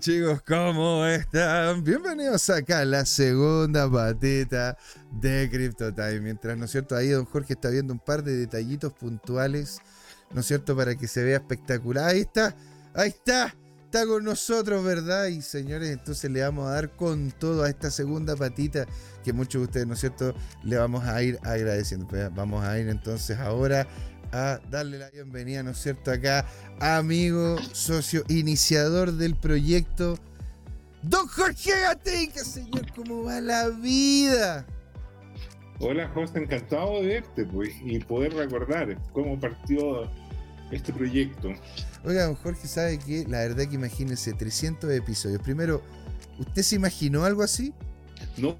chicos, ¿cómo están? Bienvenidos acá a la segunda patita de Crypto Time. Mientras, ¿no es cierto? Ahí don Jorge está viendo un par de detallitos puntuales, ¿no es cierto? Para que se vea espectacular. Ahí está, ahí está, está con nosotros, ¿verdad? Y señores, entonces le vamos a dar con todo a esta segunda patita que muchos de ustedes, ¿no es cierto? Le vamos a ir agradeciendo. Pues, vamos a ir entonces ahora a darle la bienvenida, ¿no es cierto?, acá, amigo, socio, iniciador del proyecto, Don Jorge Gatica, señor, ¿cómo va la vida? Hola, José, encantado de verte, pues, y poder recordar cómo partió este proyecto. Oiga, don Jorge, ¿sabe que La verdad que imagínese, 300 episodios. Primero, ¿usted se imaginó algo así? No.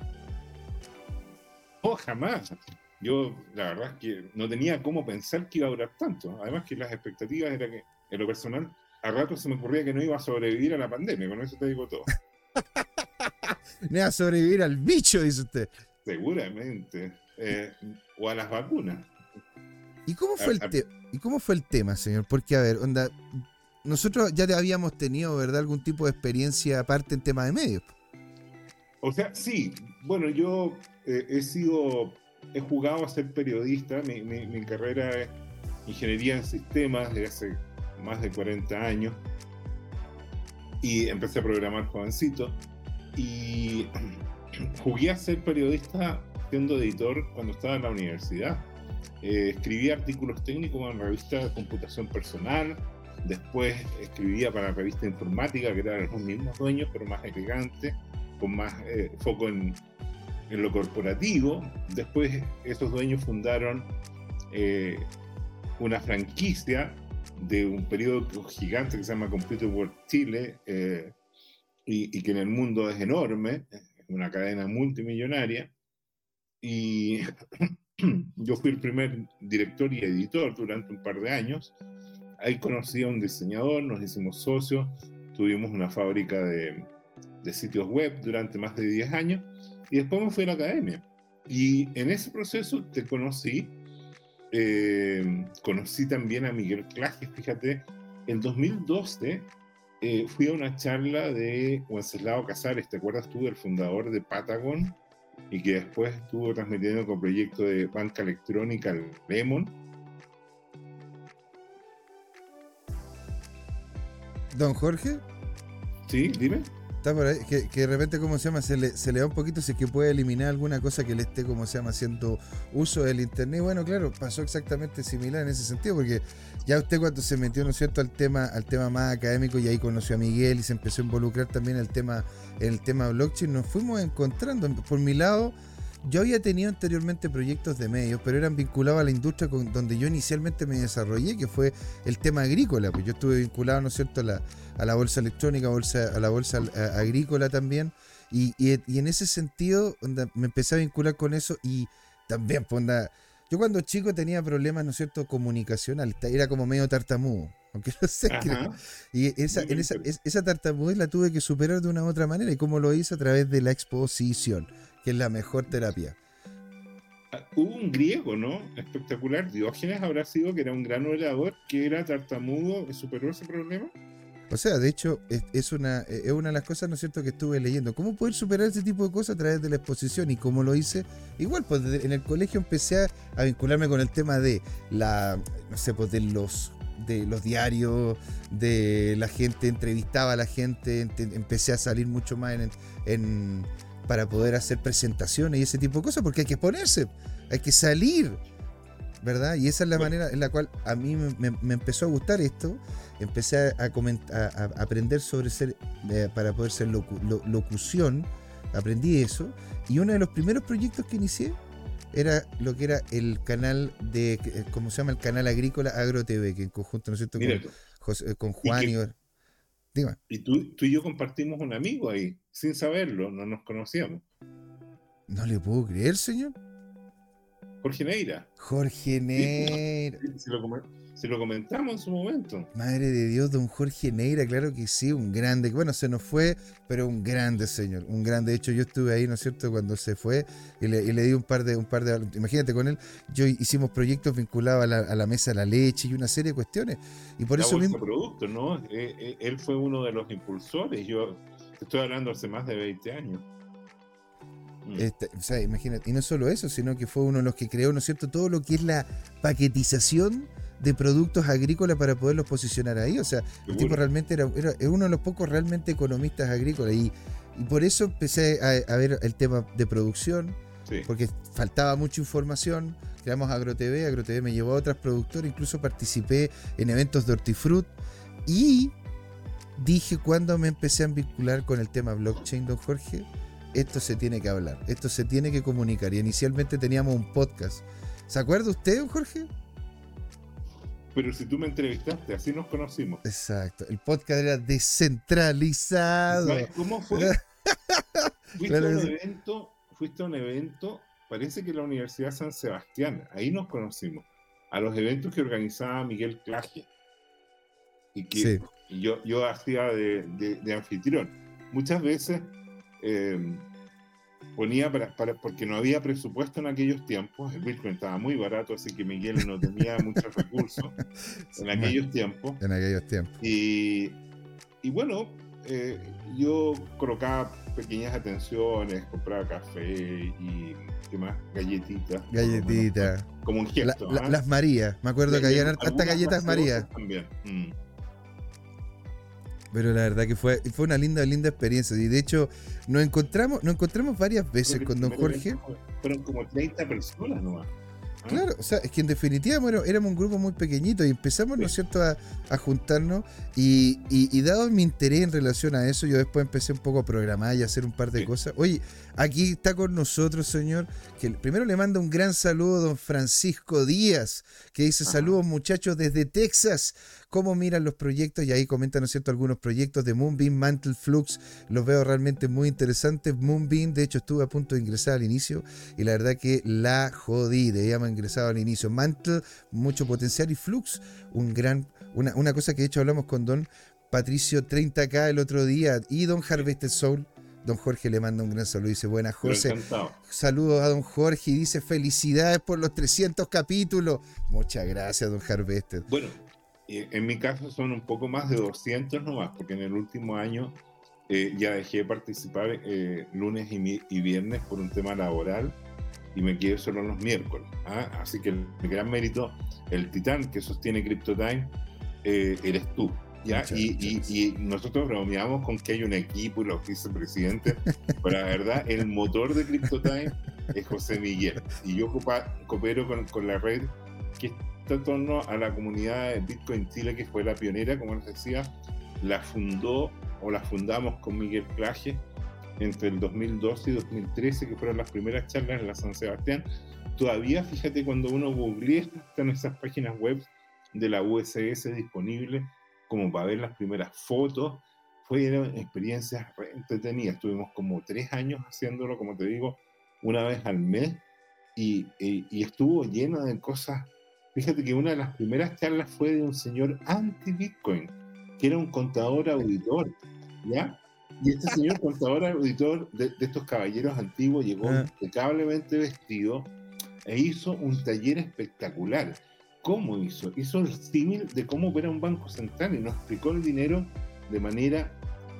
No, jamás. Yo, la verdad es que no tenía cómo pensar que iba a durar tanto. Además que las expectativas era que, en lo personal, a rato se me ocurría que no iba a sobrevivir a la pandemia, con eso te digo todo. no iba a sobrevivir al bicho, dice usted. Seguramente. Eh, o a las vacunas. ¿Y cómo, fue el ¿Y cómo fue el tema, señor? Porque, a ver, onda, nosotros ya habíamos tenido, ¿verdad?, algún tipo de experiencia aparte en tema de medios. O sea, sí. Bueno, yo eh, he sido he jugado a ser periodista. Mi, carrera es ingeniería en sistemas desde hace más de 40 años. Y empecé a programar jovencito. Y jugué a ser periodista siendo editor cuando estaba en la universidad. Eh, escribía artículos técnicos en la revista de computación personal. Después escribía para la revista informática, que eran los mismos dueños, pero más elegante, con más eh, foco en, en lo corporativo. Después esos dueños fundaron eh, una franquicia de un periodo gigante que se llama Computer World Chile eh, y, que en el mundo es enorme, una cadena multimillonaria. Y yo fui el primer director y editor durante un par de años. Ahí conocí a un diseñador, nos hicimos socios, tuvimos una fábrica de, de sitios web durante más de 10 años y después me fui a la academia. Y en ese proceso te conocí, eh, conocí también a Miguel Claje, fíjate, en 2012 eh, fui a una charla de Wenceslao Casares, ¿te acuerdas tú del fundador de Patagon? Y que después estuvo transmitiendo con proyecto de banca electrónica Lemon. Don Jorge. Sí, dime. Está por ahí, que, de repente, ¿cómo se llama? Se le, se le da un poquito si es que puede eliminar alguna cosa que le esté, como se llama, haciendo uso del internet. Bueno, claro, pasó exactamente similar en ese sentido, porque ya usted cuando se metió, ¿no cierto?, al tema, al tema más académico y ahí conoció a Miguel y se empezó a involucrar también el tema, el tema blockchain, nos fuimos encontrando. Por mi lado, yo había tenido anteriormente proyectos de medios, pero eran vinculados a la industria con, donde yo inicialmente me desarrollé, que fue el tema agrícola. Pues yo estuve vinculado, ¿no es cierto?, a la, a la bolsa electrónica, bolsa, a la bolsa agrícola también. Y, en ese sentido, me empecé a vincular con eso y también, pues, yo cuando chico tenía problemas, ¿no es cierto?, comunicacional, era como medio tartamudo. Aunque no sé Y esa, en esa, esa tartamudez la tuve que superar de una u otra manera. ¿Y cómo lo hice? A través de la exposición que es la mejor terapia. Hubo un griego, ¿no? Espectacular. Diógenes habrá sido que era un gran orador, que era tartamudo, y superó ese problema. O sea, de hecho, es, una, es una de las cosas, ¿no es cierto?, que estuve leyendo. ¿Cómo poder superar ese tipo de cosas a través de la exposición? Y cómo lo hice, igual, pues en el colegio empecé a, vincularme con el tema de la, no sé, pues de los de los diarios, de la gente, entrevistaba a la gente, empecé a salir mucho más en para poder hacer presentaciones y ese tipo de cosas, porque hay que ponerse, hay que salir, ¿verdad? Y esa es la manera en la cual a mí me, empezó a gustar esto, empecé a, a, aprender sobre ser, eh, para poder ser locución, aprendí eso, y uno de los primeros proyectos que inicié era lo que era el canal de, eh, ¿cómo se llama? El canal agrícola Agro TV, que en conjunto, ¿no es cierto? Con, con Juan y, y tú, tú y yo compartimos un amigo ahí, sin saberlo, no nos conocíamos. No le puedo creer, señor. Jorge Neira. Jorge Neira. Se lo comentamos en su momento. Madre de Dios, don Jorge Neira, claro que sí, un grande. Bueno, se nos fue, pero un grande señor, un grande. De hecho, yo estuve ahí, ¿no es cierto?, cuando se fue y le, di un par de, un par de, imagínate con él, yo hicimos proyectos vinculados a la, mesa de la leche y una serie de cuestiones. Y por eso mismo. productos, ¿no? Eh, eh, él fue uno de los impulsores. Yo estoy hablando hace más de 20 años. Mm. Este, o sea, imagínate, y no solo eso, sino que fue uno de los que creó, ¿no es cierto?, todo lo que es la paquetización de productos agrícolas para poderlos posicionar ahí. O sea, el tipo realmente era, uno de los pocos realmente economistas agrícolas y, por eso empecé a, ver el tema de producción, porque faltaba mucha información. Creamos AgroTV, AgroTV me llevó a otras productoras, incluso participé en eventos de hortifrut y dije cuando me empecé a vincular con el tema blockchain, don Jorge, esto se tiene que hablar, esto se tiene que comunicar. Y inicialmente teníamos un podcast. ¿Se acuerda usted, don Jorge? Pero si tú me entrevistaste, así nos conocimos. Exacto, el podcast era descentralizado. ¿Sabes cómo fue? fuiste, a un evento, fuiste a un evento, parece que la Universidad San Sebastián, ahí nos conocimos, a los eventos que organizaba Miguel Claje. Y que yo, yo hacía de, de, anfitrión. Muchas veces eh, ponía para, porque no había presupuesto en aquellos tiempos, el Bitcoin estaba muy barato, así que Miguel no tenía muchos recursos en aquellos tiempos. En aquellos tiempos. Y, y bueno, eh, yo colocaba pequeñas atenciones, compraba café y ¿qué más? Galletitas. Galletitas. Como, un gesto. ¿ah? Las Marías, me acuerdo que había hasta galletas María. También. Mm. Pero la verdad que fue, fue una linda, linda experiencia. Y de hecho, nos encontramos, nos encontramos varias veces con don Jorge. Fueron como 30 personas nomás. ¿Ah? Claro, o sea, es que en definitiva bueno, éramos un grupo muy pequeñito y empezamos, ¿no es cierto?, a, juntarnos y, y, dado mi interés en relación a eso, yo después empecé un poco a programar y a hacer un par de cosas. Oye, aquí está con nosotros, señor, que primero le manda un gran saludo a don Francisco Díaz, que dice saludos muchachos desde Texas cómo miran los proyectos y ahí comentan, ¿no es cierto?, algunos proyectos de Moonbeam, Mantle Flux, los veo realmente muy interesantes. Moonbeam, de hecho, estuve a punto de ingresar al inicio y la verdad que la jodí, de ella me ingresado al inicio. Mantle, mucho potencial y Flux, un gran, una, una cosa que de hecho hablamos con Don Patricio 30K el otro día y Don Harvested Soul. Don Jorge le manda un gran saludo. Dice, buenas, José. Saludos a don Jorge y dice, felicidades por los 300 capítulos. Muchas gracias, don Harvested. Bueno, en mi caso son un poco más de 200 nomás, porque en el último año eh, ya dejé de participar eh, lunes y, viernes por un tema laboral y me quedé solo los miércoles. ¿ah? Así que el, gran mérito, el titán que sostiene CryptoTime, eh, eres tú. ¿ya? y, nosotros bromeamos con que hay un equipo y los vicepresidentes, pero la verdad, el motor de CryptoTime es José Miguel. Y yo coopero con, con la red que en torno a la comunidad de Bitcoin Chile, que fue la pionera, como les decía, la fundó o la fundamos con Miguel Claje entre el 2012 y 2013, que fueron las primeras charlas en la San Sebastián. Todavía, fíjate, cuando uno googlea, están esas páginas web de la USS disponibles como para ver las primeras fotos. Fueron experiencias entretenidas. Estuvimos como tres años haciéndolo, como te digo, una vez al mes y, y, y estuvo lleno de cosas Fíjate que una de las primeras charlas fue de un señor anti-Bitcoin, que era un contador auditor, ¿ya? Y este señor contador auditor de, estos caballeros antiguos llegó ah. impecablemente vestido e hizo un taller espectacular. ¿Cómo hizo? Hizo el símil de cómo opera un banco central y nos explicó el dinero de manera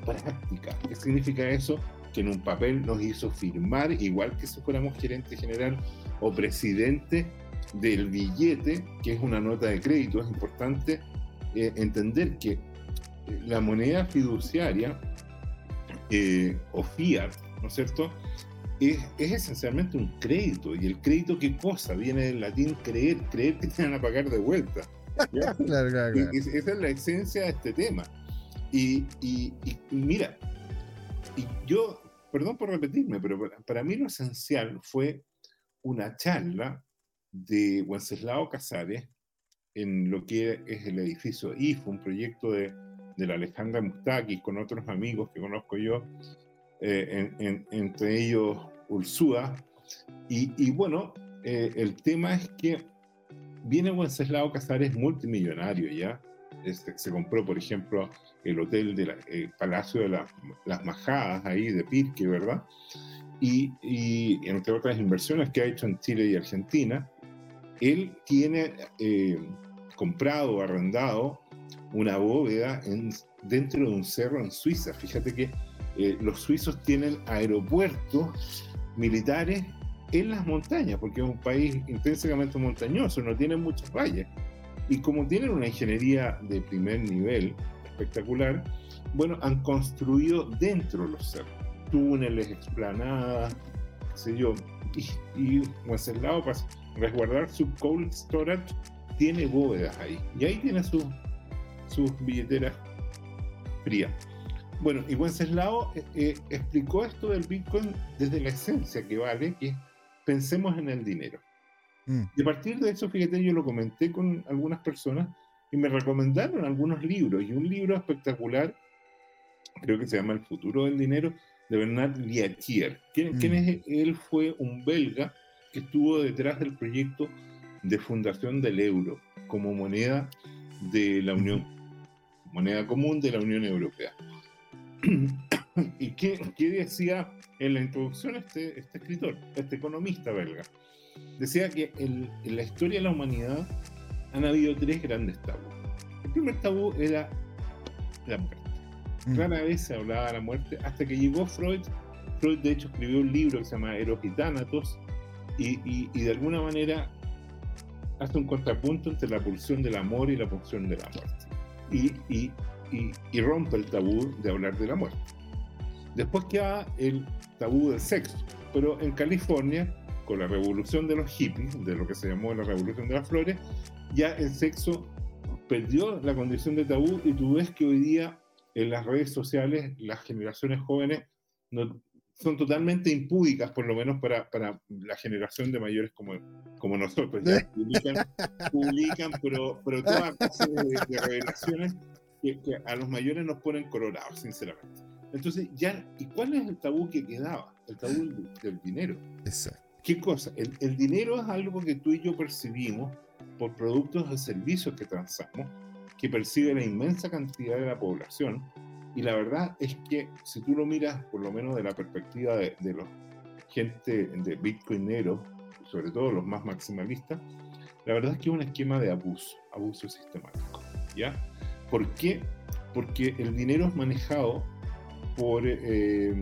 práctica. ¿Qué significa eso? Que en un papel nos hizo firmar, igual que si fuéramos gerente general o presidente del billete, que es una nota de crédito, es importante eh, entender que eh, la moneda fiduciaria eh, o fiat, ¿no es cierto? Es, esencialmente un crédito. ¿Y el crédito qué cosa? Viene del latín creer, creer que te van a pagar de vuelta. esa es la esencia de este tema. Y, y, mira, y yo, perdón por repetirme, pero para mí lo esencial fue una charla de Wenceslao Casares en lo que es el edificio IFO, un proyecto de, de la Alejandra Mustakis con otros amigos que conozco yo, eh, entre ellos Ursúa. Y, y bueno, eh, el tema es que viene Wenceslao Casares multimillonario ya. Se compró, por ejemplo, el hotel del Palacio de las Majadas ahí de Pirque, ¿verdad? Y, y, entre otras inversiones que ha hecho en Chile y Argentina, él tiene eh, comprado, arrendado una bóveda en, dentro de un cerro en Suiza. Fíjate que eh, los suizos tienen aeropuertos militares en las montañas, porque es un país intensamente montañoso, no tiene muchas valles. Y como tienen una ingeniería de primer nivel espectacular, bueno, han construido dentro de los cerros túneles, explanadas, qué sé yo. Y, y Wenceslao, resguardar su cold storage, tiene bóvedas ahí. Y ahí tiene sus billeteras frías. Bueno, y Wenceslao eh, eh, explicó esto del Bitcoin desde la esencia que vale, que pensemos en el dinero. Mm. Y a partir de eso, fíjate, yo lo comenté con algunas personas y me recomendaron algunos libros. Y un libro espectacular, creo que se llama El futuro del dinero, de Bernard Liatier. ¿Quién, ¿Quién, mm. es? Él fue un belga que estuvo detrás del proyecto de fundación del euro como moneda de la Unión, moneda común de la Unión Europea. ¿Y qué, qué, decía en la introducción este, este escritor, este economista belga? Decía que en la historia de la humanidad han habido tres grandes tabús. El primer tabú era la muerte. Mm. Rara vez se hablaba de la muerte hasta que llegó Freud. Freud, de hecho, escribió un libro que se llama Eros y Thanatos y, y, de alguna manera hace un contrapunto entre la pulsión del amor y la pulsión de la muerte. Y, y, rompe el tabú de hablar de la muerte. Después queda el tabú del sexo, pero en California, con la revolución de los hippies, de lo que se llamó la revolución de las flores, ya el sexo perdió la condición de tabú y tú ves que hoy día en las redes sociales las generaciones jóvenes no, son totalmente impúdicas, por lo menos para, para la generación de mayores como, como nosotros. Ya publican, pero, pero toda clase de, revelaciones que, a los mayores nos ponen colorados, sinceramente. Entonces, ya, ¿y cuál es el tabú que quedaba? El tabú del, dinero. Exacto. ¿Qué cosa? El, el dinero es algo que tú y yo percibimos por productos o servicios que transamos, que percibe la inmensa cantidad de la población y la verdad es que si tú lo miras, por lo menos de la perspectiva de, de los gente de bitcoinero, sobre todo los más maximalistas, la verdad es que es un esquema de abuso, abuso sistemático. ¿Ya? ¿Por qué? Porque el dinero es manejado por eh,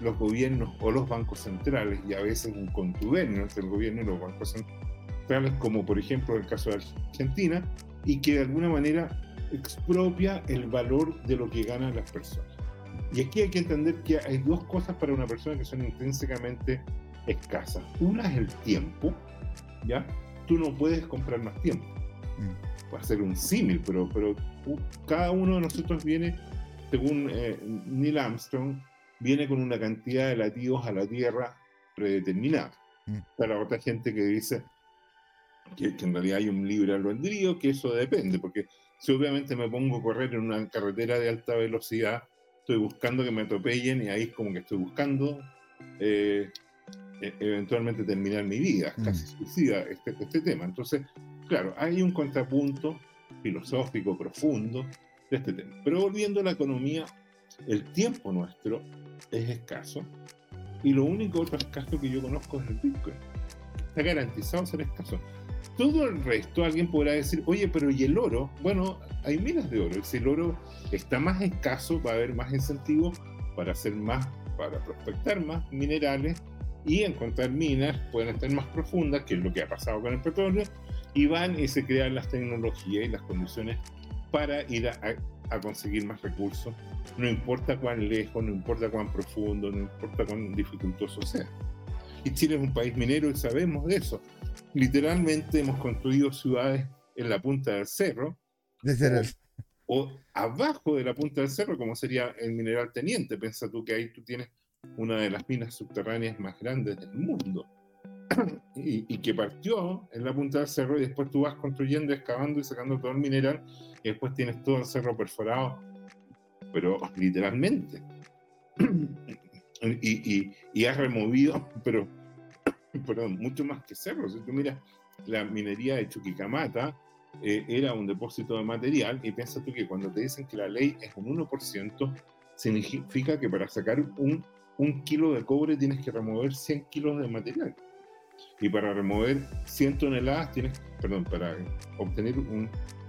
los gobiernos o los bancos centrales y a veces un contubernio entre el gobierno y los bancos centrales, como por ejemplo el caso de Argentina, y que de alguna manera expropia el valor de lo que ganan las personas. Y aquí hay que entender que hay dos cosas para una persona que son intrínsecamente escasas. Una es el tiempo, ¿ya? Tú no puedes comprar más tiempo. Mm. Puede ser un símil, pero, pero cada uno de nosotros viene, según eh, Neil Armstrong, viene con una cantidad de latidos a la Tierra predeterminada. Mm. Para otra gente que dice que, que en realidad hay un libre albedrío, que eso depende, porque si obviamente me pongo a correr en una carretera de alta velocidad, estoy buscando que me atropellen y ahí es como que estoy buscando eh, e-, eventualmente terminar mi vida, mm. casi suicida este, este tema. Entonces, claro, hay un contrapunto filosófico profundo de este tema. Pero volviendo a la economía, el tiempo nuestro es escaso y lo único otro escaso que yo conozco es el Bitcoin. Está garantizado ser escaso. Todo el resto, alguien podrá decir, oye, pero ¿y el oro? Bueno, hay minas de oro. Si el oro está más escaso, va a haber más incentivo para hacer más, para prospectar más minerales y encontrar minas, pueden estar más profundas, que es lo que ha pasado con el petróleo, y van y se crean las tecnologías y las condiciones para ir a, a conseguir más recursos, no importa cuán lejos, no importa cuán profundo, no importa cuán dificultoso sea. Y Chile es un país minero y sabemos de eso literalmente hemos construido ciudades en la punta del cerro. O, abajo de la punta del cerro, como sería el mineral teniente. Piensa tú que ahí tú tienes una de las minas subterráneas más grandes del mundo. y, que partió en la punta del cerro y después tú vas construyendo, excavando y sacando todo el mineral y después tienes todo el cerro perforado, pero literalmente. y, y, y has removido, pero perdón, mucho más que cerros. Si tú miras la minería de Chuquicamata eh, era un depósito de material y piensa tú que cuando te dicen que la ley es un 1%, significa que para sacar un, kilo de cobre tienes que remover 100 kilos de material. Y para remover 100 toneladas tienes, perdón, para obtener un,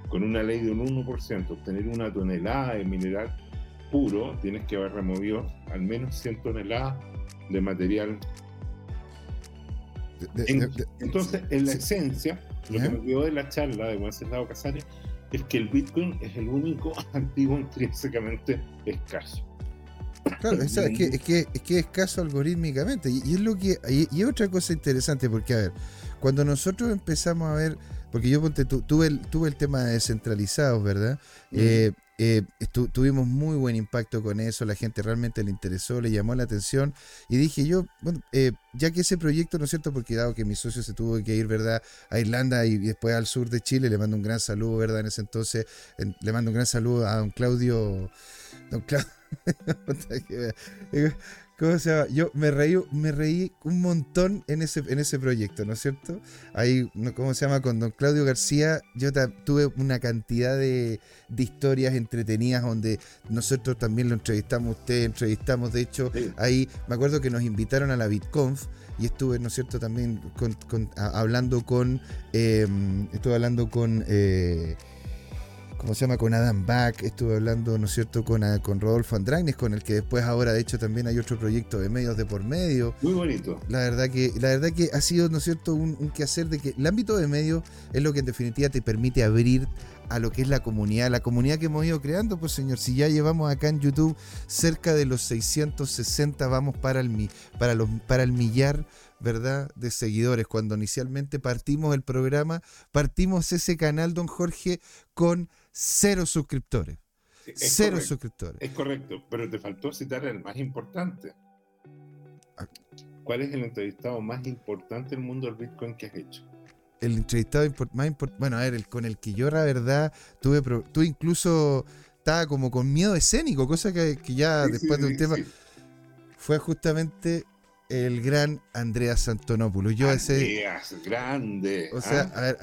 con una ley de un 1%, obtener una tonelada de mineral puro, tienes que haber removido al menos 100 toneladas de material. Entonces, en la esencia, lo que me quedó de la charla de Wenceslao Casares es que el Bitcoin es el único activo intrínsecamente escaso. Claro, es, que, es, que, es que es escaso algorítmicamente. Y, es lo que. Y, otra cosa interesante, porque a ver, cuando nosotros empezamos a ver, porque yo tuve, el, tuve el tema de descentralizados, ¿verdad? Eh, eh, tuvimos muy buen impacto con eso, la gente realmente le interesó, le llamó la atención y dije yo, bueno, eh, ya que ese proyecto, ¿no es cierto? Porque dado que mi socio se tuvo que ir, ¿verdad? A Irlanda y después al sur de Chile, le mando un gran saludo, ¿verdad? En ese entonces, le mando un gran saludo a don Claudio, don Claudio. ¿Cómo se llama? Yo me reí, me reí un montón en ese, en ese proyecto, ¿no es cierto? Ahí, ¿cómo se llama? Con don Claudio García, yo tuve una cantidad de, historias entretenidas donde nosotros también lo entrevistamos, ustedes entrevistamos, de hecho, ahí me acuerdo que nos invitaron a la BitConf y estuve, ¿no es cierto?, también hablando con, em, estuve hablando con... Eh, ¿cómo se llama? Con Adam Back, estuve hablando, ¿no es cierto?, con, ah, con Rodolfo Andragnes, con el que después ahora, de hecho, también hay otro proyecto de medios de por medio. Muy bonito. La verdad que, la verdad que ha sido, ¿no es cierto?, un, quehacer de que el ámbito de medios es lo que en definitiva te permite abrir a lo que es la comunidad, la comunidad que hemos ido creando, pues señor, si ya llevamos acá en YouTube cerca de los 660, vamos para el, para los, para el millar, ¿verdad?, de seguidores. Cuando inicialmente partimos el programa, partimos ese canal, don Jorge, con cero suscriptores. cero suscriptores. Es correcto, pero te faltó citar el más importante. Ah. ¿Cuál es el entrevistado más importante del mundo del Bitcoin que has hecho? El entrevistado más importante, bueno, a ver, el, con el que yo la verdad tuve, tuve incluso, estaba como con miedo escénico, cosa que, ya después de un tema, fue justamente el gran Andreas Antonopoulos. Yo Andreas, grande. O sea, ¿ah? a ver,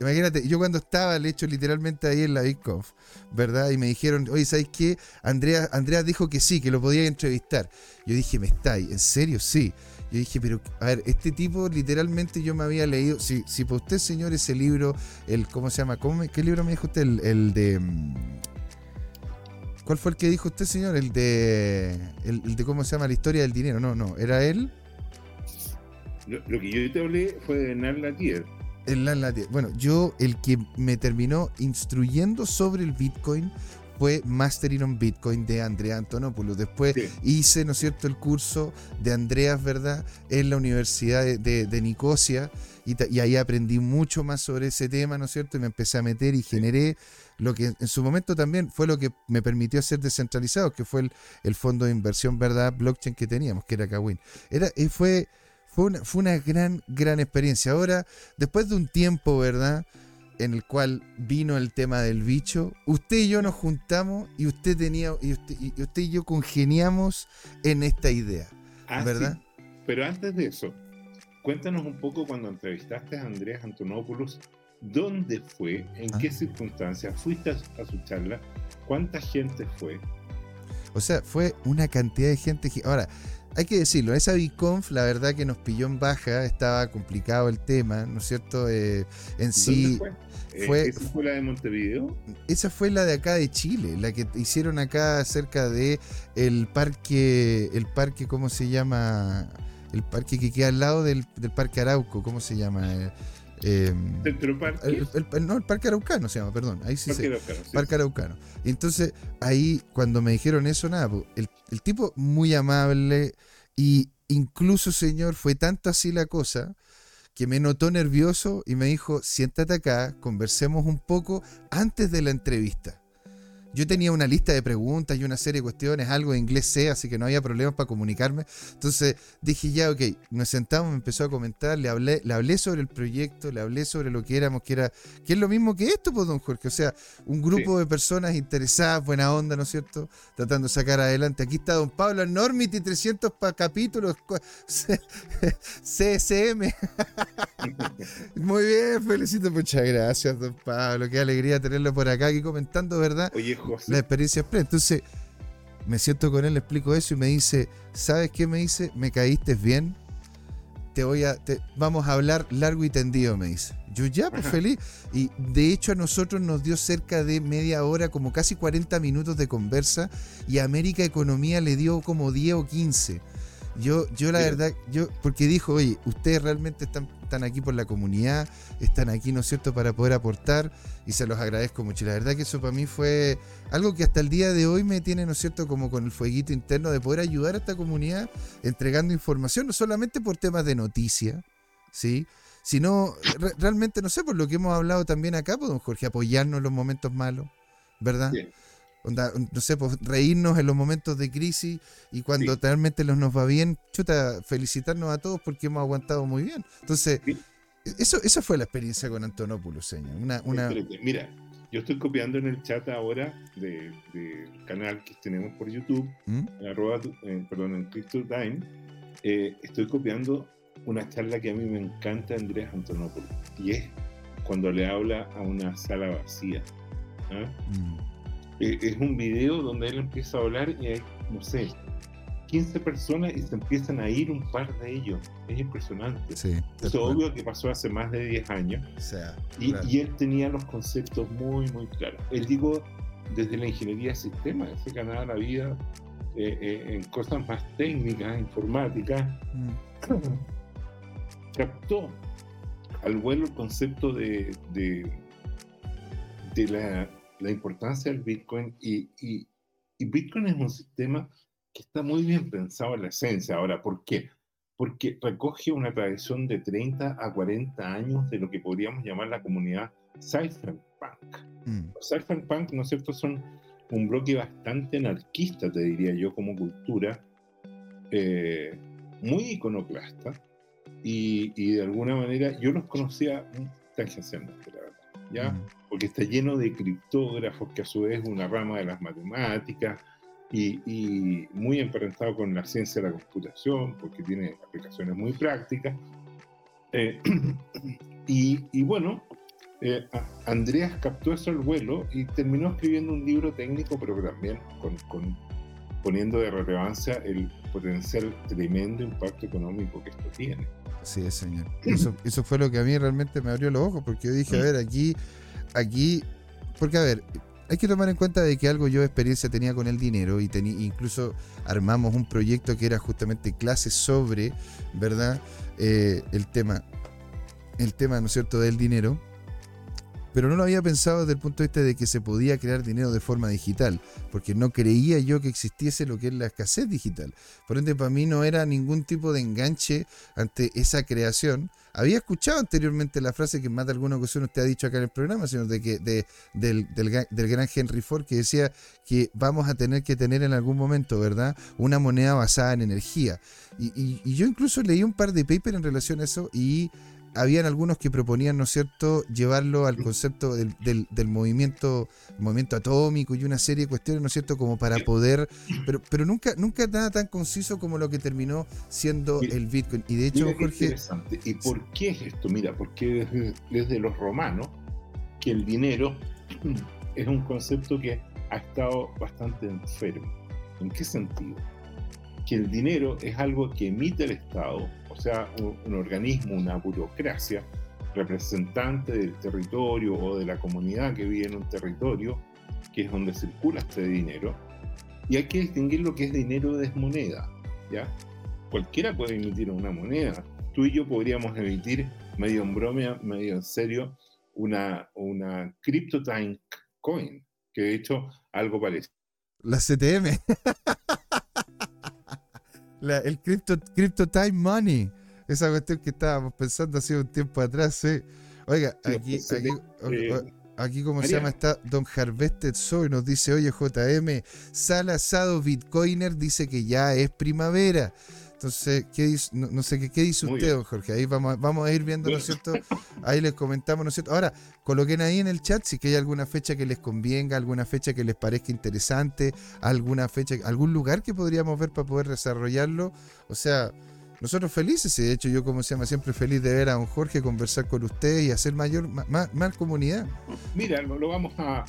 imagínate, yo cuando estaba, le hecho literalmente ahí en la BigConf, ¿verdad? Y me dijeron, oye, ¿sabes qué? Andreas, Andreas dijo que sí, que lo podía entrevistar. Yo dije, ¿me estáis? ¿En serio? Sí. Yo dije, pero, a ver, este tipo literalmente yo me había leído, si, si para usted, señor, ese libro, el, ¿cómo se llama? ¿Qué libro me dijo usted? el de... ¿Cuál fue el que dijo usted, señor? El de. El, de cómo se llama la historia del dinero. No, no. ¿Era él? Lo, que yo te hablé fue de Nan Latier. El Nan Latier. Bueno, yo, el que me terminó instruyendo sobre el Bitcoin fue Mastering on Bitcoin de Andrea Antonopoulos. Después hice, ¿no es cierto?, el curso de Andreas, ¿verdad?, en la Universidad de, Nicosia. Y, y, ahí aprendí mucho más sobre ese tema, ¿no es cierto? Y me empecé a meter y generé lo que en su momento también fue lo que me permitió ser descentralizado, que fue el, fondo de inversión, ¿verdad? Blockchain que teníamos, que era Kawin. Era, fue, fue, una, fue una gran, gran experiencia. Ahora, después de un tiempo, ¿verdad? En el cual vino el tema del bicho, usted y yo nos juntamos y usted tenía, y usted y, usted y yo congeniamos en esta idea, ah, ¿verdad? Pero antes de eso, cuéntanos un poco cuando entrevistaste a Andrés Antonopoulos dónde fue, en qué ah. circunstancias, fuiste a, su charla, cuánta gente fue. O sea, fue una cantidad de gente. Ahora, hay que decirlo, esa BICONF la verdad que nos pilló en baja, estaba complicado el tema, ¿no es cierto? Eh, en sí. Fue? Eh, ¿Esa fue la de Montevideo? Esa fue la de acá de Chile, la que hicieron acá cerca de el parque, el parque, ¿cómo se llama? El parque que queda al lado del, del parque Arauco, ¿cómo se llama? Eh, eh, no, el Parque Araucano se llama, perdón. Ahí sí Parque Araucano. Parque Araucano. Y entonces, ahí, cuando me dijeron eso, nada, el, el, tipo muy amable y incluso, señor, fue tanto así la cosa que me notó nervioso y me dijo, siéntate acá, conversemos un poco antes de la entrevista. Yo tenía una lista de preguntas y una serie de cuestiones, algo de inglés sé, así que no había problemas para comunicarme. Entonces dije, ya, ok, nos sentamos, me empezó a comentar, le hablé, le hablé sobre el proyecto, le hablé sobre lo que éramos, que era, que es lo mismo que esto, pues, don Jorge. O sea, un grupo de personas interesadas, buena onda, ¿no es cierto? Tratando de sacar adelante. Aquí está don Pablo Enormity, 300 capítulos, CSM. Muy bien, felicito, muchas gracias, don Pablo. Qué alegría tenerlo por acá aquí comentando, ¿verdad? Oye, José. La experiencia Entonces, me siento con él, le explico eso y me dice, ¿sabes qué me dice? Me caíste bien. Te voy a, vamos a hablar largo y tendido, me dice. Yo ya, pues feliz. Y de hecho a nosotros nos dio cerca de media hora, como casi 40 minutos de conversa, y a América Economía le dio como 10 o 15. Yo, yo la verdad, yo, porque dijo, oye, ustedes realmente están, están aquí por la comunidad, están aquí, ¿no es cierto?, para poder aportar y se los agradezco mucho. Y la verdad que eso para mí fue algo que hasta el día de hoy me tiene, ¿no es cierto?, como con el fueguito interno de poder ayudar a esta comunidad entregando información, no solamente por temas de noticia, ¿sí? Sino realmente, no sé, por lo que hemos hablado también acá, pues, don Jorge, apoyarnos en los momentos malos, ¿verdad? No sé, pues reírnos en los momentos de crisis y cuando realmente nos va bien, chuta, felicitarnos a todos porque hemos aguantado muy bien. Entonces, eso, esa fue la experiencia con Antonopoulos, señor. Una, una... Mira, yo estoy copiando en el chat ahora del canal que tenemos por YouTube, ¿Mm? en arroba, eh, perdón, en Crystal Time, eh, estoy copiando una charla que a mí me encanta Andrés Antonopoulos y es cuando le habla a una sala vacía. ¿Mm? Eh, es un video donde él empieza a hablar y hay, no sé, 15 personas y se empiezan a ir un par de ellos. Es impresionante. Sí, es obvio que pasó hace más de 10 años. y, y, él tenía los conceptos muy, muy claros. Él digo, desde la ingeniería de sistemas, se ganaba la vida eh, eh, en cosas más técnicas, informáticas. Mm. Captó al vuelo el concepto de, de, de la la importancia del Bitcoin y, y, Bitcoin es un sistema que está muy bien pensado en la esencia. Ahora, ¿por qué? Porque recoge una tradición de 30 a 40 años de lo que podríamos llamar la comunidad cypherpunk. Mm. Los cypherpunk, ¿no es cierto?, son un bloque bastante anarquista, te diría yo, como cultura, eh, muy iconoclasta, y, y, de alguna manera yo los conocía tangencialmente, la ¿ya? Porque está lleno de criptógrafos, que a su vez es una rama de las matemáticas, y, muy emparentado con la ciencia de la computación, porque tiene aplicaciones muy prácticas. Eh, y, bueno, eh, Andreas captó eso al vuelo y terminó escribiendo un libro técnico, pero también con, poniendo de relevancia el potencial tremendo impacto económico que esto tiene. Sí, señor. Eso, eso fue lo que a mí realmente me abrió los ojos, porque yo dije, a ver, aquí aquí, porque a ver, hay que tomar en cuenta de que algo yo de experiencia tenía con el dinero y incluso armamos un proyecto que era justamente clases sobre, ¿verdad? Eh, el tema, el tema, ¿no es cierto?, del dinero pero no lo había pensado desde el punto de vista de que se podía crear dinero de forma digital, porque no creía yo que existiese lo que es la escasez digital. Por ende, para mí no era ningún tipo de enganche ante esa creación. Había escuchado anteriormente la frase que más de alguna ocasión usted ha dicho acá en el programa, sino de que de, del, del, gran Henry Ford, que decía que vamos a tener que tener en algún momento, ¿verdad?, una moneda basada en energía. Y, y yo incluso leí un par de papers en relación a eso y habían algunos que proponían, ¿no es cierto?, llevarlo al concepto del, del, movimiento, movimiento atómico y una serie de cuestiones, ¿no es cierto?, como para poder, pero, pero nunca, nunca nada tan conciso como lo que terminó siendo el Bitcoin. Y de hecho, Jorge... Interesante. ¿Y por qué es esto? Mira, porque desde, desde los romanos, que el dinero es un concepto que ha estado bastante enfermo. ¿En qué sentido? Que el dinero es algo que emite el Estado o sea, un, organismo, una burocracia representante del territorio o de la comunidad que vive en un territorio, que es donde circula este dinero, y hay que distinguir lo que es dinero de moneda, ¿ya? Cualquiera puede emitir una moneda. Tú y yo podríamos emitir, medio en broma, medio en serio, una, una CryptoTime Coin, que de hecho algo parece. La CTM. el crypto, crypto Time Money. Esa cuestión que estábamos pensando hace un tiempo atrás. Oiga, aquí, aquí como se llama está Don Harvested Soy, nos dice, oye JM, sal asado Bitcoiner dice que ya es primavera. Entonces, ¿qué dice? No, sé qué, dice usted, don Jorge. Ahí vamos, vamos a ir viendo, ¿no es cierto? Ahí les comentamos, ¿no es cierto? Ahora, coloquen ahí en el chat si hay alguna fecha que les convenga, alguna fecha que les parezca interesante, alguna fecha, algún lugar que podríamos ver para poder desarrollarlo. O sea, nosotros felices, y de hecho yo como se llama siempre feliz de ver a don Jorge conversar con usted y hacer mayor, más, comunidad. Mira, lo, vamos a,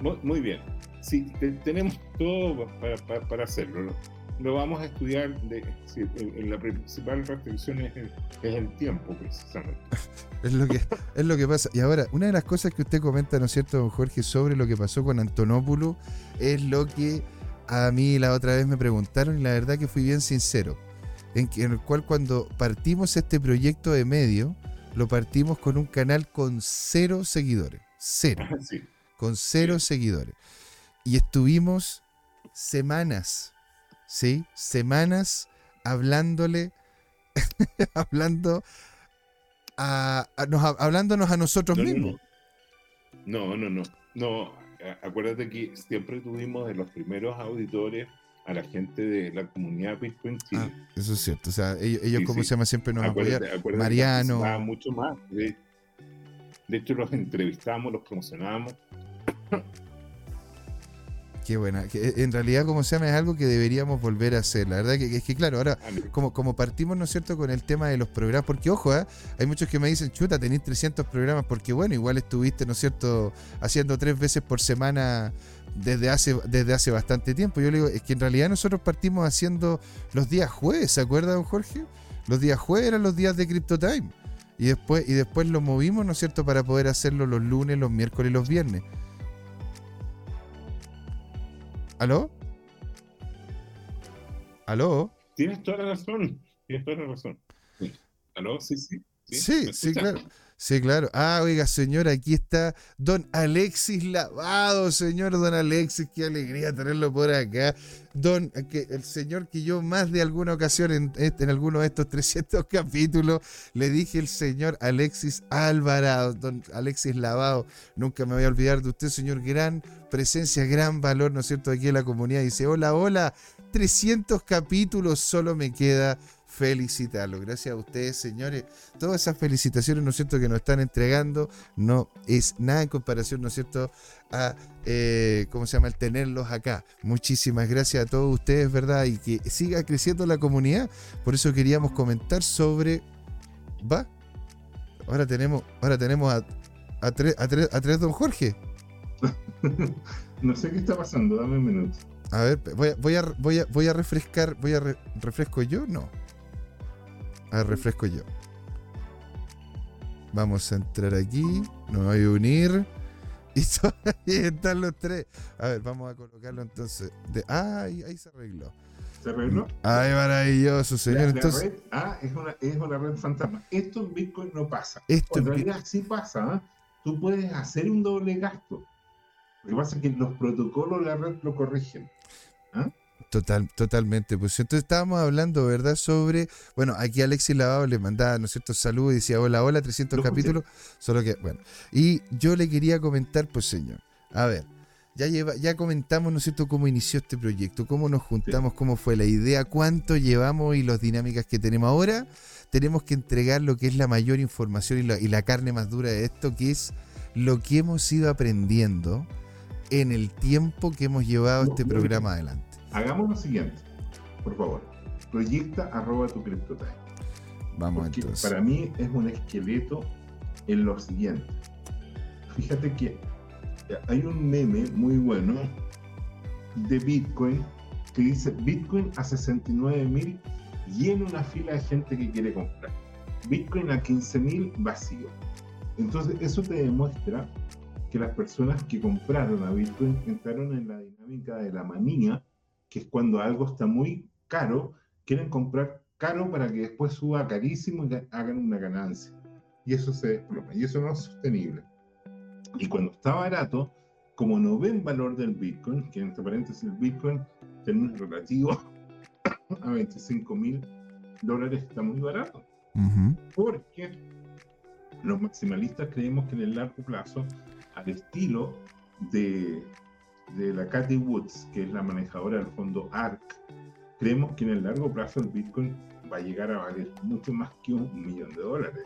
muy, bien. Sí, tenemos todo para, para hacerlo. ¿no? Lo vamos a estudiar. De, la principal restricción es el, tiempo, precisamente. es, lo que, es lo que pasa. Y ahora, una de las cosas que usted comenta, ¿no es cierto, don Jorge, sobre lo que pasó con Antonopoulos, es lo que a mí la otra vez me preguntaron y la verdad que fui bien sincero. En, el cual cuando partimos este proyecto de medio, lo partimos con un canal con cero seguidores. Cero. Con cero seguidores. Y estuvimos semanas ¿sí? Semanas hablándole, hablando a, hablándonos a nosotros mismos. No, no, no, no. Acuérdate que siempre tuvimos de los primeros auditores a la gente de la comunidad Bitcoin ah, eso es cierto. O sea, ellos, como se llama, siempre nos apoyan. Mariano. mucho más. De, de hecho, los entrevistamos, los promocionamos. Qué buena. Eh, en realidad, como se llama, es algo que deberíamos volver a hacer. La verdad que, es que, claro, ahora, como, como partimos, ¿no es cierto?, con el tema de los programas, porque ojo, ¿eh? hay muchos que me dicen, chuta, tenéis 300 programas, porque bueno, igual estuviste, ¿no es cierto?, haciendo tres veces por semana desde hace, desde hace bastante tiempo. Yo le digo, es que en realidad nosotros partimos haciendo los días jueves, ¿se acuerda, don Jorge? Los días jueves eran los días de Crypto Time. Y después, y después lo movimos, ¿no es cierto?, para poder hacerlo los lunes, los miércoles y los viernes. ¿Aló? ¿Aló? Tienes toda la razón. Tienes toda la razón. ¿Aló? Sí, sí. Sí, sí, claro. Sí, claro. Ah, oiga, señor, aquí está don Alexis Lavado, señor don Alexis, qué alegría tenerlo por acá. Don, que, el señor que yo más de alguna ocasión en, en alguno de estos 300 capítulos le dije el señor Alexis Alvarado, don Alexis Lavado. Nunca me voy a olvidar de usted, señor, gran presencia, gran valor, ¿no es cierto?, aquí en la comunidad. Dice, hola, hola, 300 capítulos, solo me queda felicitarlo. Gracias a ustedes, señores. Todas esas felicitaciones, ¿no es cierto?, que nos están entregando, no es nada en comparación, ¿no es cierto?, a, eh, ¿cómo se llama?, el tenerlos acá. Muchísimas gracias a todos ustedes, ¿verdad? Y que siga creciendo la comunidad. Por eso queríamos comentar sobre... ¿Va? Ahora tenemos, ahora tenemos a, a, tres, a, tres, a tres don Jorge. no sé qué está pasando, dame un minuto. A ver, voy a, voy a, voy a, voy a refrescar, voy a refresco yo, no. A ver, refresco yo. Vamos a entrar aquí. Nos voy a unir. Y ahí están los tres. A ver, vamos a colocarlo entonces. De, ah, ahí, se arregló. ¿Se arregló? Ay, maravilloso, señor. entonces, red ah, es una, es una red fantasma. Esto en Bitcoin no pasa. Esto en realidad sí pasa. ¿ah? Tú puedes hacer un doble gasto. Lo que pasa es que los protocolos de la red lo corrigen. Total, totalmente. Pues entonces estábamos hablando, ¿verdad? Sobre, bueno, aquí Alexis Lavado le mandaba, ¿no es cierto?, saludos y decía, hola, hola, 300 capítulos. Solo que, bueno. Y yo le quería comentar, pues señor, a ver, ya, lleva, ya comentamos, ¿no es cierto?, cómo inició este proyecto, cómo nos juntamos, cómo fue la idea, cuánto llevamos y las dinámicas que tenemos ahora. Tenemos que entregar lo que es la mayor información y la, y la carne más dura de esto, que es lo que hemos ido aprendiendo en el tiempo que hemos llevado este programa adelante. Hagamos lo siguiente, por favor. Proyecta arroba tu CryptoTime. Vamos entonces. Para mí es un esqueleto en lo siguiente. Fíjate que hay un meme muy bueno de Bitcoin que dice Bitcoin a 69 mil y en una fila de gente que quiere comprar. Bitcoin a 15 mil vacío. Entonces eso te demuestra que las personas que compraron a Bitcoin entraron en la dinámica de la manía que es cuando algo está muy caro, quieren comprar caro para que después suba carísimo y hagan una ganancia. Y eso se desploma, y eso no es sostenible. Y cuando está barato, como no ven valor del Bitcoin, que entre paréntesis el Bitcoin, términos relativo a 25 mil dólares está muy barato. Porque Los maximalistas creemos que en el largo plazo, al estilo de, de la Cathy Woods, que es la manejadora del fondo ARC, creemos que en el largo plazo el Bitcoin va a llegar a valer mucho más que un millón de dólares.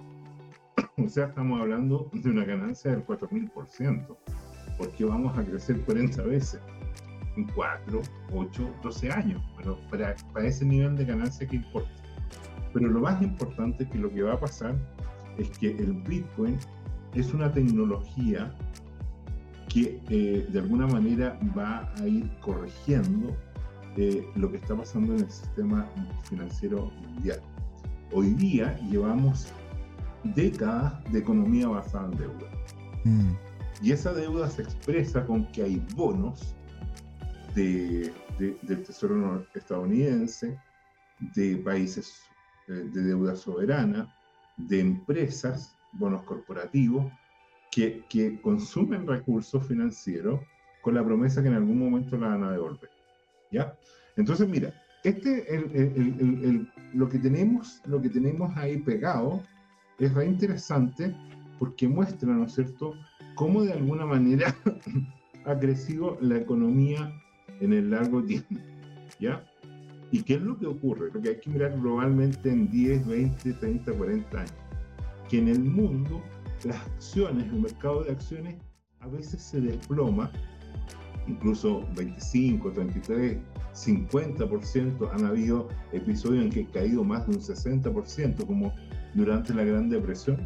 o sea, estamos hablando de una ganancia del 4.000%, porque vamos a crecer 40 veces en 4, 8, 12 años, pero para, para ese nivel de ganancia que importa. Pero lo más importante es que lo que va a pasar es que el Bitcoin es una tecnología que eh, de alguna manera va a ir corrigiendo eh, lo que está pasando en el sistema financiero mundial. Hoy día llevamos décadas de economía basada en deuda. Mm. Y esa deuda se expresa con que hay bonos de, del Tesoro estadounidense, de países eh, de deuda soberana, de empresas, bonos corporativos, que, que, consumen recursos financieros con la promesa que en algún momento la van a devolver. ¿Ya? Entonces, mira, este, el, el, el, lo, que tenemos, lo que tenemos ahí pegado es re interesante porque muestra, ¿no es cierto?, cómo de alguna manera ha crecido la economía en el largo tiempo. ¿Ya? ¿Y qué es lo que ocurre? Lo que hay que mirar globalmente en 10, 20, 30, 40 años. Que en el mundo las acciones, el mercado de acciones, a veces se desploma, incluso 25, 33, 50%. Han habido episodios en que ha caído más de un 60%, como durante la Gran Depresión,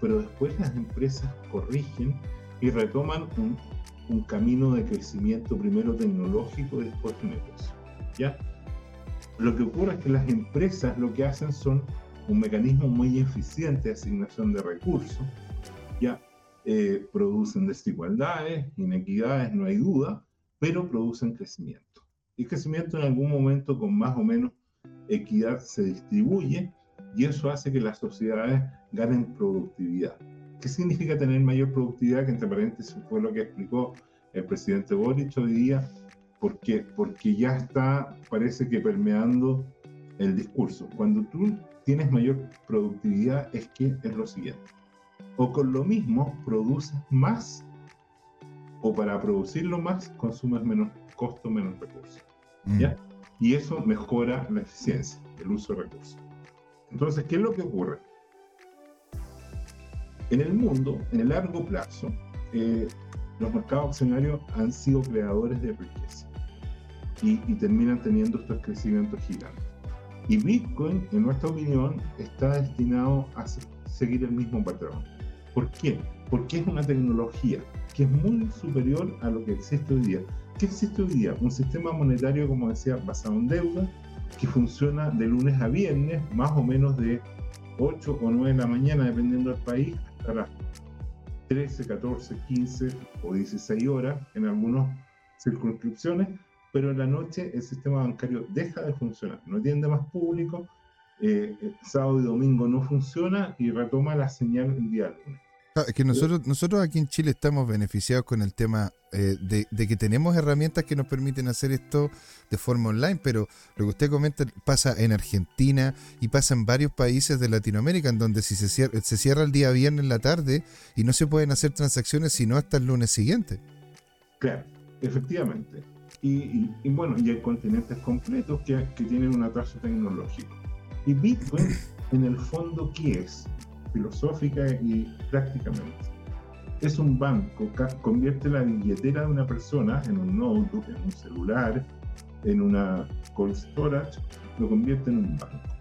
pero después las empresas corrigen y retoman un, un camino de crecimiento primero tecnológico y después de negocio. ¿ya? Lo que ocurre es que las empresas lo que hacen son un mecanismo muy eficiente de asignación de recursos, ya eh, producen desigualdades, inequidades, no hay duda, pero producen crecimiento. Y crecimiento en algún momento con más o menos equidad se distribuye y eso hace que las sociedades ganen productividad. ¿Qué significa tener mayor productividad? Que entre paréntesis fue lo que explicó el presidente Boric hoy día, porque, porque ya está, parece que permeando el discurso. Cuando tú tienes mayor productividad es que es lo siguiente. O con lo mismo produces más, o para producirlo más consumes menos costo, menos recursos. Mm. ¿ya? Y eso mejora la eficiencia, el uso de recursos. Entonces, ¿qué es lo que ocurre? En el mundo, en el largo plazo, eh, los mercados accionarios han sido creadores de riqueza y, terminan teniendo estos crecimientos gigantes. Y Bitcoin, en nuestra opinión, está destinado a seguir el mismo patrón. ¿Por qué? Porque es una tecnología que es muy superior a lo que existe hoy día. ¿Qué existe hoy día? Un sistema monetario, como decía, basado en deuda, que funciona de lunes a viernes, más o menos de 8 o 9 de la mañana, dependiendo del país, hasta las 13, 14, 15 o 16 horas en algunas circunscripciones, pero en la noche el sistema bancario deja de funcionar, no atiende más público, eh, sábado y domingo no funciona y retoma la señal el día lunes. Es que nosotros, nosotros aquí en Chile estamos beneficiados con el tema eh, de, que tenemos herramientas que nos permiten hacer esto de forma online, pero lo que usted comenta pasa en Argentina y pasa en varios países de Latinoamérica, en donde si se cierra, se cierra el día viernes en la tarde y no se pueden hacer transacciones sino hasta el lunes siguiente. Claro, efectivamente. Y, bueno, y hay continentes completos que, que tienen un atraso tecnológico. Y Bitcoin, en el fondo, ¿qué es? Filosófica y prácticamente. Es un banco, convierte la billetera de una persona en un notebook, en un celular, en una cold storage, lo convierte en un banco.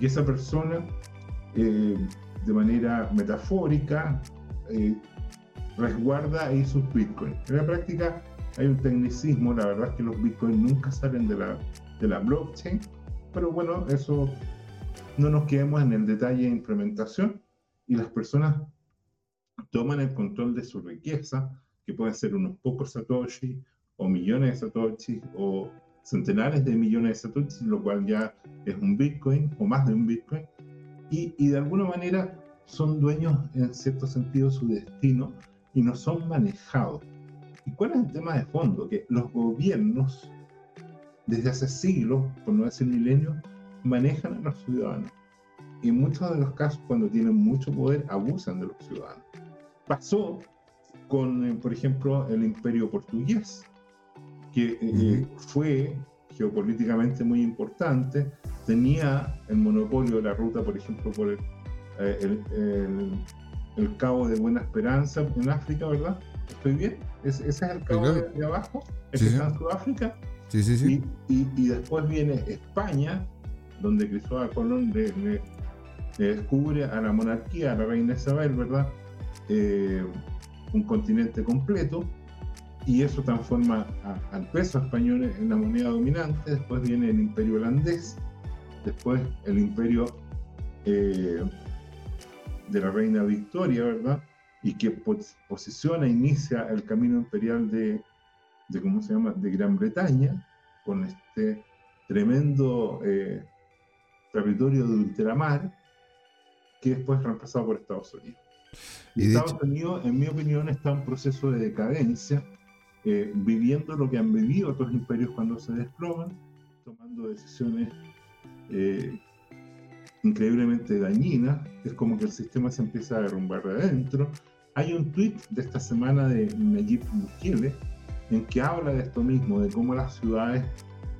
Y esa persona, eh, de manera metafórica, eh, resguarda ahí sus bitcoins. En la práctica hay un tecnicismo, la verdad es que los bitcoins nunca salen de la blockchain, pero bueno, eso no nos quedemos en el detalle de implementación y las personas toman el control de su riqueza, que pueden ser unos pocos satoshi o millones de satoshi o centenares de millones de satoshi, lo cual ya es un bitcoin o más de un bitcoin, y, y de alguna manera son dueños en cierto sentido su destino y no son manejados. ¿Y cuál es el tema de fondo? Que los gobiernos, desde hace siglos, por no decir milenios, manejan a los ciudadanos. en muchos de los casos, cuando tienen mucho poder, abusan de los ciudadanos. Pasó con, eh, por ejemplo, el imperio portugués, que eh, fue geopolíticamente muy importante, tenía el monopolio de la ruta, por ejemplo, por el, el, el, Cabo de Buena Esperanza en África, ¿verdad? ¿Estoy bien? ¿Ese es el cabo de, abajo? ¿El que está en Sudáfrica? Sí, sí, sí. Y, y, después viene España, donde Cristóbal Colón le, descubre a la monarquía, a la reina Isabel, ¿verdad? Eh, un continente completo, y eso transforma al peso español en la moneda dominante. Después viene el imperio holandés, después el imperio eh, de la reina Victoria, ¿verdad? Y que posiciona, inicia el camino imperial de, de, ¿cómo se llama?, de Gran Bretaña, con este tremendo eh, territorio de ultramar, que después es reemplazado por Estados Unidos. Y Estados Unidos, en mi opinión, está en proceso de decadencia, eh, viviendo lo que han vivido otros imperios cuando se desploman, tomando decisiones eh, increíblemente dañinas, es como que el sistema se empieza a derrumbar de adentro. Hay un tweet de esta semana de Nayib Bukele en que habla de esto mismo, de cómo las ciudades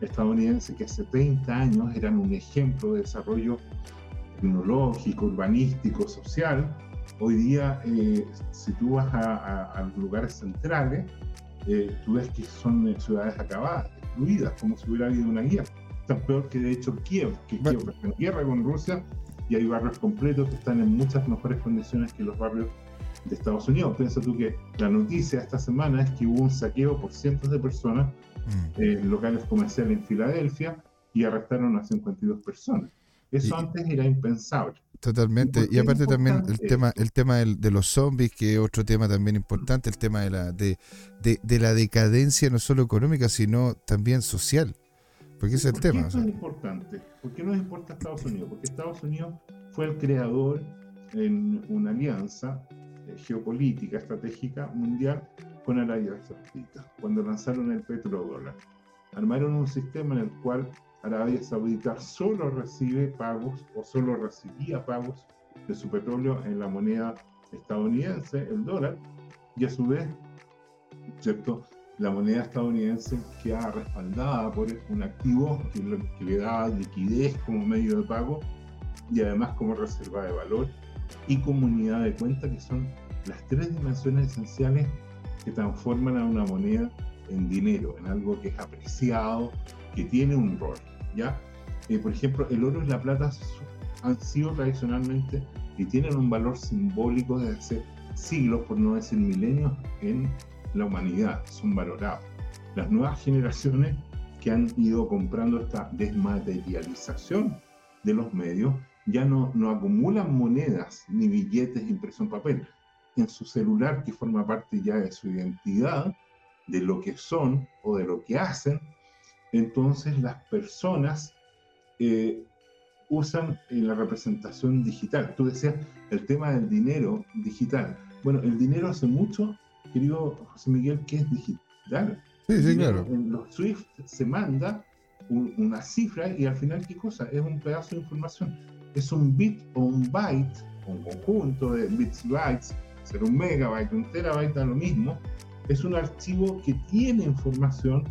estadounidenses que hace 30 años eran un ejemplo de desarrollo tecnológico, urbanístico, social, hoy día eh, si tú vas a, lugares centrales, eh, tú ves que son ciudades acabadas, destruidas, como si hubiera habido una guerra. Tan peor que de hecho Kiev, que Kiev está en guerra con Rusia y hay barrios completos que están en muchas mejores condiciones que los barrios de Estados Unidos. Piensa tú que la noticia esta semana es que hubo un saqueo por cientos de personas mm. en locales comerciales en Filadelfia y arrestaron a 52 personas. Eso antes era impensable. Totalmente. Y, aparte también el tema, el tema de los zombies, que es otro tema también importante, el tema de la, de, de, de la decadencia no solo económica, sino también social. Porque es el tema. es importante? ¿Por qué nos importa Estados Unidos? Porque Estados Unidos fue el creador en una alianza eh, geopolítica, estratégica mundial con Arabia Saudita, cuando lanzaron el petrodólar. Armaron un sistema en el cual Arabia Saudita solo recibe pagos o solo recibía pagos de su petróleo en la moneda estadounidense, el dólar, y a su vez, ¿cierto? la moneda estadounidense queda respaldada por un activo que, le da liquidez como medio de pago y además como reserva de valor y comunidad de cuenta, que son las tres dimensiones esenciales que transforman a una moneda en dinero, en algo que es apreciado, que tiene un rol. ¿ya? Eh, por ejemplo, el oro y la plata han sido tradicionalmente y tienen un valor simbólico desde hace siglos, por no decir milenios, en la humanidad, son valorados. Las nuevas generaciones que han ido comprando esta desmaterialización de los medios ya no, no acumulan monedas ni billetes impresos en papel. En su celular, que forma parte ya de su identidad, de lo que son o de lo que hacen, entonces las personas eh, usan la representación digital. Tú decías el tema del dinero digital. Bueno, el dinero hace mucho querido José Miguel, que es digital. Sí, sí, claro. En los SWIFT se manda una cifra y al final, ¿qué cosa? Es un pedazo de información. Es un bit o un byte, un conjunto de bits y bytes, ser un megabyte, un terabyte, da lo mismo. Es un archivo que tiene información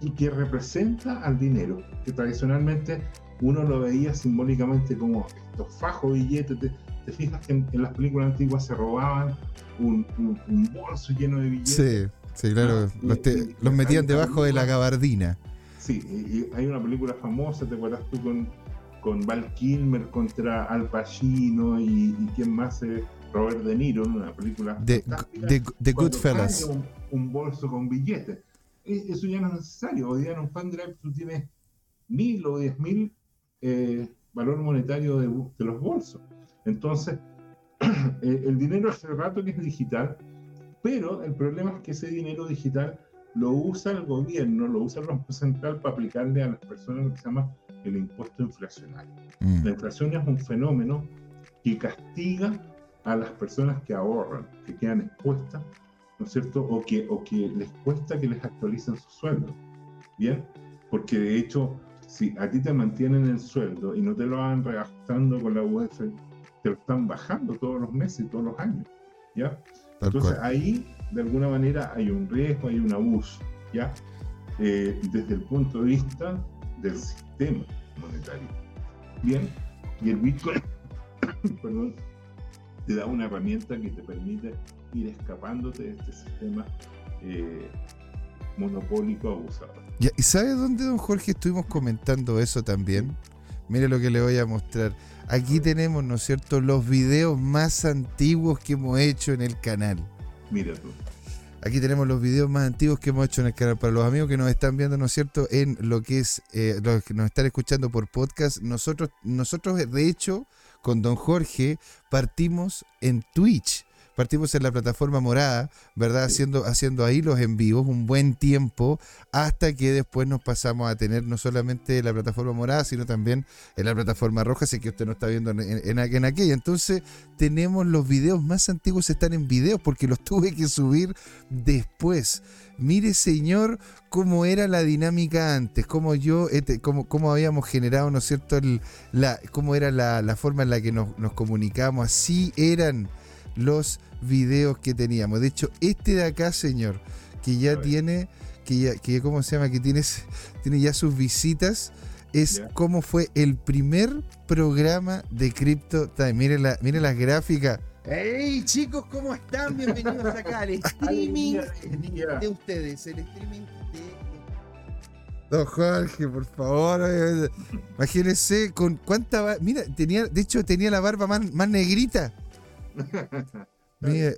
y que representa al dinero, que tradicionalmente uno lo veía simbólicamente como estos fajos billetes. Te, te fijas que en, las películas antiguas se robaban un, bolso lleno de billetes. Sí, sí, claro. los, metían debajo de la gabardina. Sí, y hay una película famosa, ¿te acuerdas tú con, con Val Kilmer contra Al Pacino y, quién más? Eh, Robert De Niro, una película de, de, Goodfellas. Un, un, bolso con billetes. E, eso ya no es necesario. Hoy día en un pendrive tú tienes mil o diez mil eh, valor monetario de, de los bolsos. Entonces, Eh, el dinero hace rato que es digital, pero el problema es que ese dinero digital lo usa el gobierno, lo usa el Banco Central para aplicarle a las personas lo que se llama el impuesto inflacionario. Mm. La inflación es un fenómeno que castiga a las personas que ahorran, que quedan expuestas, ¿no es cierto? O que, o que les cuesta que les actualicen su sueldo. Bien, porque de hecho si a ti te mantienen el sueldo y no te lo van reajustando con la UF, te lo están bajando todos los meses, todos los años, ¿ya? Entonces ahí, de alguna manera, hay un riesgo, hay un abuso, ¿ya? Eh, desde el punto de vista del sistema monetario. Bien, y el Bitcoin, perdón, te da una herramienta que te permite ir escapándote de este sistema eh, monopólico abusador. ¿Y sabe dónde, don Jorge, estuvimos comentando eso también? Mire lo que le voy a mostrar. Aquí tenemos, ¿no es cierto?, los videos más antiguos que hemos hecho en el canal. Mira tú. Aquí tenemos los videos más antiguos que hemos hecho en el canal. Para los amigos que nos están viendo, ¿no es cierto?, en lo que es, eh, los que nos están escuchando por podcast, nosotros, nosotros de hecho, con don Jorge, partimos en Twitch partimos en la plataforma morada, ¿verdad? Haciendo, haciendo ahí los envíos un buen tiempo, hasta que después nos pasamos a tener no solamente la plataforma morada, sino también en la plataforma roja, así que usted no está viendo en, en, aquella. Entonces, tenemos los videos más antiguos, están en video, porque los tuve que subir después. Mire, señor, cómo era la dinámica antes, cómo yo, este, cómo, cómo habíamos generado, ¿no es cierto?, la, cómo era la, la forma en la que nos, nos comunicamos. Así eran los videos que teníamos. De hecho, este de acá, señor, que ya tiene, que ya, que ¿cómo se llama? Que tiene, tiene ya sus visitas, es cómo fue el primer programa de Crypto Time. Miren, la, miren las gráficas. ¡Hey chicos! ¿Cómo están? Bienvenidos acá al streaming de ustedes. El streaming de Don Jorge, por favor. Imagínense con cuánta. Mira, tenía, de hecho, tenía la barba más, más negrita. Mira,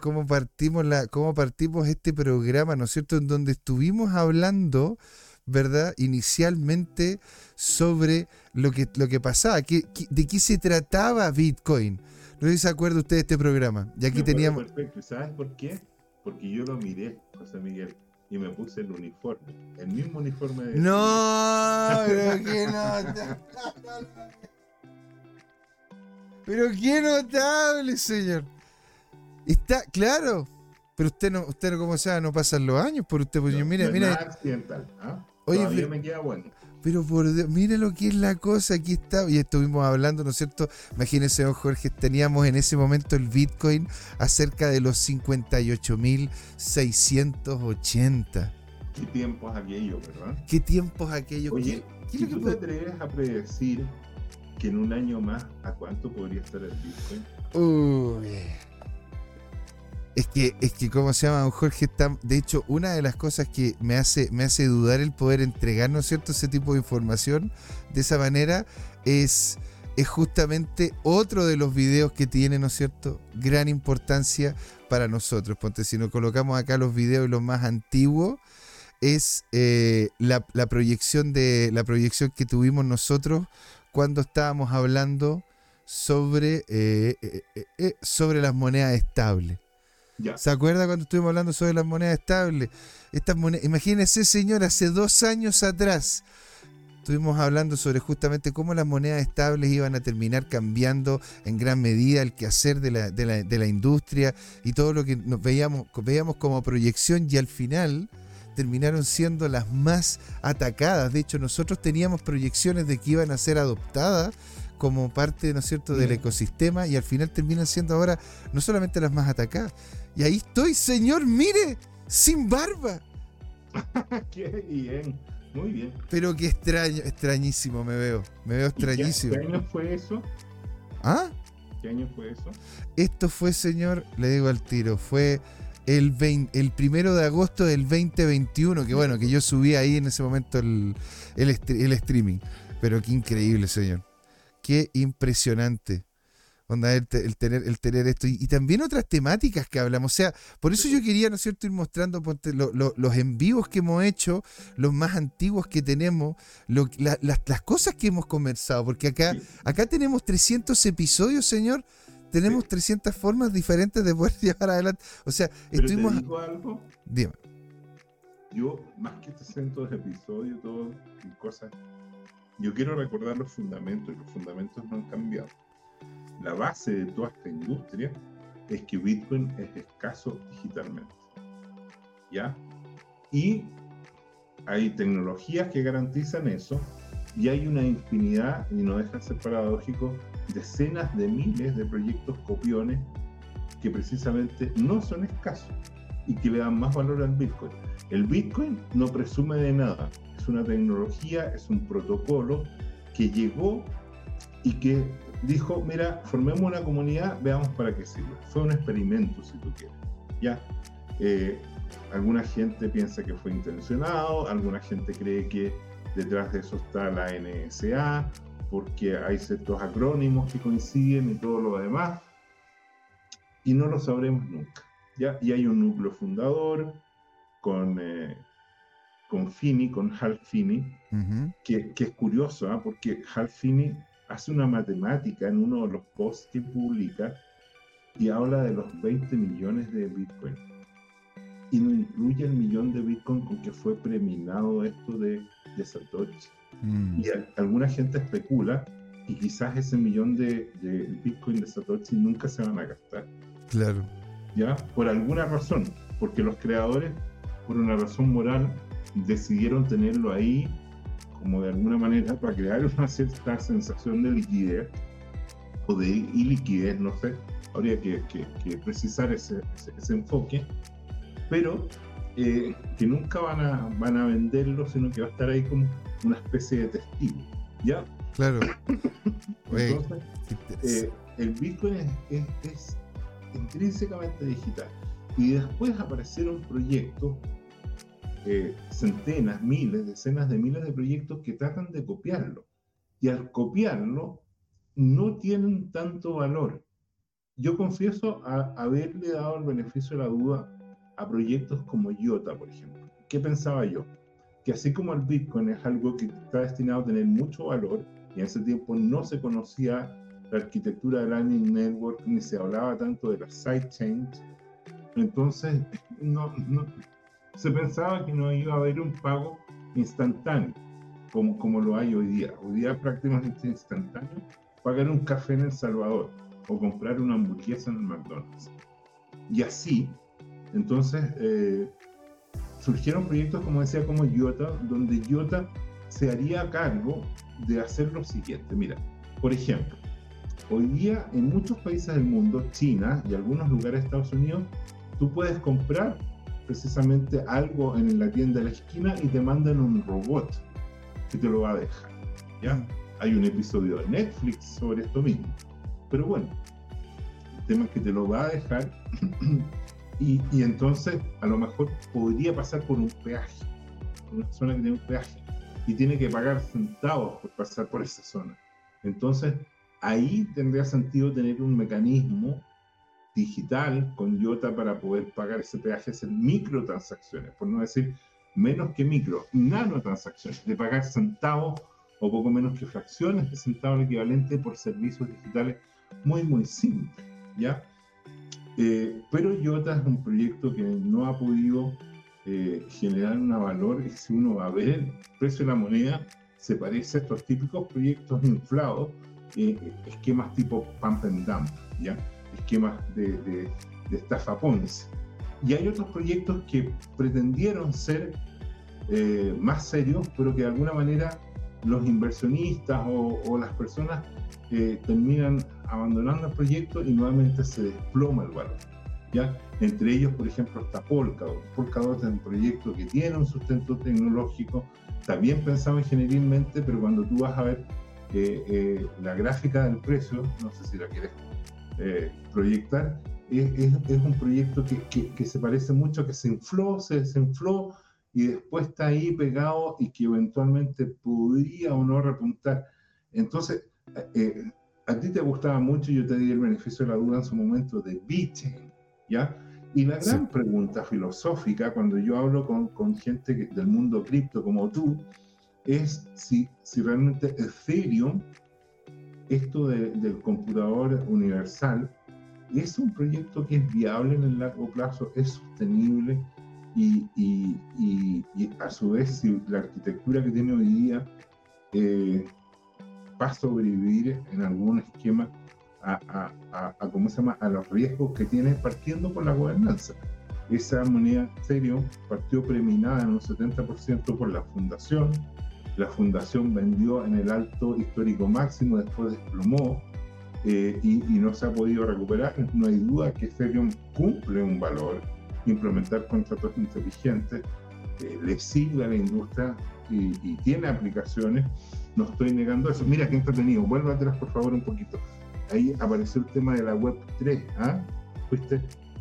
cómo partimos la, cómo partimos este programa, ¿no es cierto? En donde estuvimos hablando, ¿verdad? Inicialmente sobre lo que, lo que pasaba, que, de qué se trataba Bitcoin. No sé si se acuerda usted de este programa. Y aquí teníamos. Perfecto. ¿Sabes por qué? Porque yo lo miré, José Miguel, y me puse el uniforme. El mismo uniforme de. No, pero que no. Pero qué notable, señor. Está, claro. Pero usted no, usted no, como sea, no pasan los años por usted, pues no, mira, mira. accidental, ¿ah? Oye, pero, me queda bueno. Pero por Dios, mire lo que es la cosa, aquí está, y estuvimos hablando, ¿no es cierto? Imagínense, don Jorge, teníamos en ese momento el Bitcoin a cerca de los 58.680. ¿Qué tiempos aquellos, verdad? ¿Qué tiempos aquellos? Oye, ¿qué, ¿qué tú te atreves a predecir que en un año más, ¿a cuánto podría estar el Bitcoin? Uy. Es que, es que, ¿cómo se llama, Jorge? Está, de hecho, una de las cosas que me hace, me hace dudar el poder entregar, ¿no es cierto?, ese tipo de información de esa manera es, es justamente otro de los videos que tiene, ¿no es cierto?, gran importancia para nosotros. Ponte, si nos colocamos acá los videos los más antiguos, es eh, la, proyección de la proyección que tuvimos nosotros cuando estábamos hablando sobre, eh, eh, sobre las monedas estables. ¿Se acuerda cuando estuvimos hablando sobre las monedas estables? Estas monedas, imagínese, señor, hace dos años atrás estuvimos hablando sobre justamente cómo las monedas estables iban a terminar cambiando en gran medida el quehacer de la, de la, de la industria y todo lo que nos veíamos, veíamos como proyección y al final terminaron siendo las más atacadas. De hecho, nosotros teníamos proyecciones de que iban a ser adoptadas como parte, ¿no es cierto?, del ecosistema y al final terminan siendo ahora no solamente las más atacadas. Y ahí estoy, señor, mire, sin barba. qué bien, muy bien. Pero qué extraño, extrañísimo me veo, me veo extrañísimo. ¿Qué año fue eso? ¿Ah? ¿Qué año fue eso? Esto fue, señor, le digo al tiro, fue el, el primero de agosto del 2021, que bueno, que yo subí ahí en ese momento el, el, streaming. Pero qué increíble, señor. Qué impresionante. Onda, el, tener, el tener esto. Y, también otras temáticas que hablamos. O sea, por eso yo quería, ¿no es cierto?, ir mostrando los en vivos que hemos hecho, los más antiguos que tenemos, las, cosas que hemos conversado. Porque acá, acá tenemos 300 episodios, señor. Tenemos 300 formas diferentes de poder llevar adelante. O sea, estuvimos. Te digo algo? Dime. Yo, más que 300 episodios, todo, cosas yo quiero recordar los fundamentos y los fundamentos no han cambiado. La base de toda esta industria es que Bitcoin es escaso digitalmente. ¿Ya? Y hay tecnologías que garantizan eso y hay una infinidad, y no deja de ser paradójico, decenas de miles de proyectos copiones que precisamente no son escasos y que le dan más valor al Bitcoin. El Bitcoin no presume de nada, es una tecnología, es un protocolo que llegó y que dijo, mira, formemos una comunidad, veamos para qué sirve. Fue un experimento, si tú quieres. Ya, eh, alguna gente piensa que fue intencionado, alguna gente cree que detrás de eso está la NSA, porque hay ciertos acrónimos que coinciden y todo lo demás, y no lo sabremos nunca. ¿ya? Y hay un núcleo fundador con, eh, con Finney, con Hal Finney, que, que, es curioso, ¿ah? porque Hal Finney hace una matemática en uno de los posts que publica y habla de los 20 millones de Bitcoin. Y no incluye el millón de Bitcoin con que fue preminado esto de, de Satoshi. Mm. Y alguna gente especula y quizás ese millón de, de, Bitcoin de Satoshi nunca se van a gastar. Claro. ¿Ya? Por alguna razón. Porque los creadores, por una razón moral, decidieron tenerlo ahí como de alguna manera para crear una cierta sensación de liquidez o de iliquidez, no sé, habría que, que, precisar ese, ese, enfoque, pero eh, que nunca van a, van a venderlo, sino que va a estar ahí como una especie de testigo, ¿ya? Claro. Entonces, eh, el Bitcoin es, es, intrínsecamente digital. Y después aparecieron proyectos eh, centenas, miles, decenas de miles de proyectos que tratan de copiarlo. Y al copiarlo, no tienen tanto valor. Yo confieso haberle dado el beneficio de la duda a proyectos como IOTA, por ejemplo. ¿Qué pensaba yo? Que así como el Bitcoin es algo que está destinado a tener mucho valor, y en ese tiempo no se conocía la arquitectura de Lightning Network, ni se hablaba tanto de las sidechains, entonces no, no, se pensaba que no iba a haber un pago instantáneo, como, como lo hay hoy día. Hoy día prácticamente instantáneo pagar un café en El Salvador o comprar una hamburguesa en el McDonald's. Y así, entonces, eh, surgieron proyectos, como decía, como IOTA, donde IOTA se haría cargo de hacer lo siguiente. Mira, por ejemplo, hoy día en muchos países del mundo, China y algunos lugares de Estados Unidos, tú puedes comprar precisamente algo en la tienda de la esquina y te mandan un robot que te lo va a dejar. ¿ya? Mm. Hay un episodio de Netflix sobre esto mismo. Pero bueno, el tema es que te lo va a dejar y, entonces a lo mejor podría pasar por un peaje, una zona que tiene un peaje, y tiene que pagar centavos por pasar por esa zona. Entonces, ahí tendría sentido tener un mecanismo digital con IOTA para poder pagar ese peaje, hacer microtransacciones, por no decir menos que micro, nanotransacciones, de pagar centavos o poco menos que fracciones de centavos equivalente por servicios digitales muy, muy simples, ¿ya? Eh, pero IOTA es un proyecto que no ha podido eh, generar un valor y si uno va a ver el precio de la moneda, se parece a estos típicos proyectos inflados, eh, esquemas tipo pump and dump, ¿ya? esquemas de, de, estafa Ponzi. Y hay otros proyectos que pretendieron ser eh, más serios, pero que de alguna manera los inversionistas o, las personas eh, terminan abandonando el proyecto y nuevamente se desploma el valor. ¿ya? Entre ellos, por ejemplo, está Polkadot. Polkadot es un proyecto que tiene un sustento tecnológico, también pensado ingenierilmente, pero cuando tú vas a ver eh, la gráfica del precio, no sé si la quieres eh, proyectar, es, un proyecto que, que, se parece mucho que se infló, se desinfló y después está ahí pegado y que eventualmente podría o no repuntar. Entonces, eh, a ti te gustaba mucho, yo te di el beneficio de la duda en su momento de VeChain, ¿ya? Y la gran pregunta filosófica cuando yo hablo con, con gente del mundo cripto como tú, es si, si realmente Ethereum esto del computador universal es un proyecto que es viable en el largo plazo, es sostenible y, a su vez si la arquitectura que tiene hoy día eh, va a sobrevivir en algún esquema a, ¿cómo se llama? a los riesgos que tiene partiendo por la gobernanza. esa moneda Ethereum partió preminada en un 70% por la fundación. La fundación vendió en el alto histórico máximo, después desplomó eh, y, no se ha podido recuperar. No hay duda que Ethereum cumple un valor. Implementar contratos inteligentes eh, le sirve a la industria y, y, tiene aplicaciones. No estoy negando eso. Mira qué entretenido. Vuelve atrás, por favor, un poquito. Ahí apareció el tema de la Web 3. ¿ah? ¿Fuiste?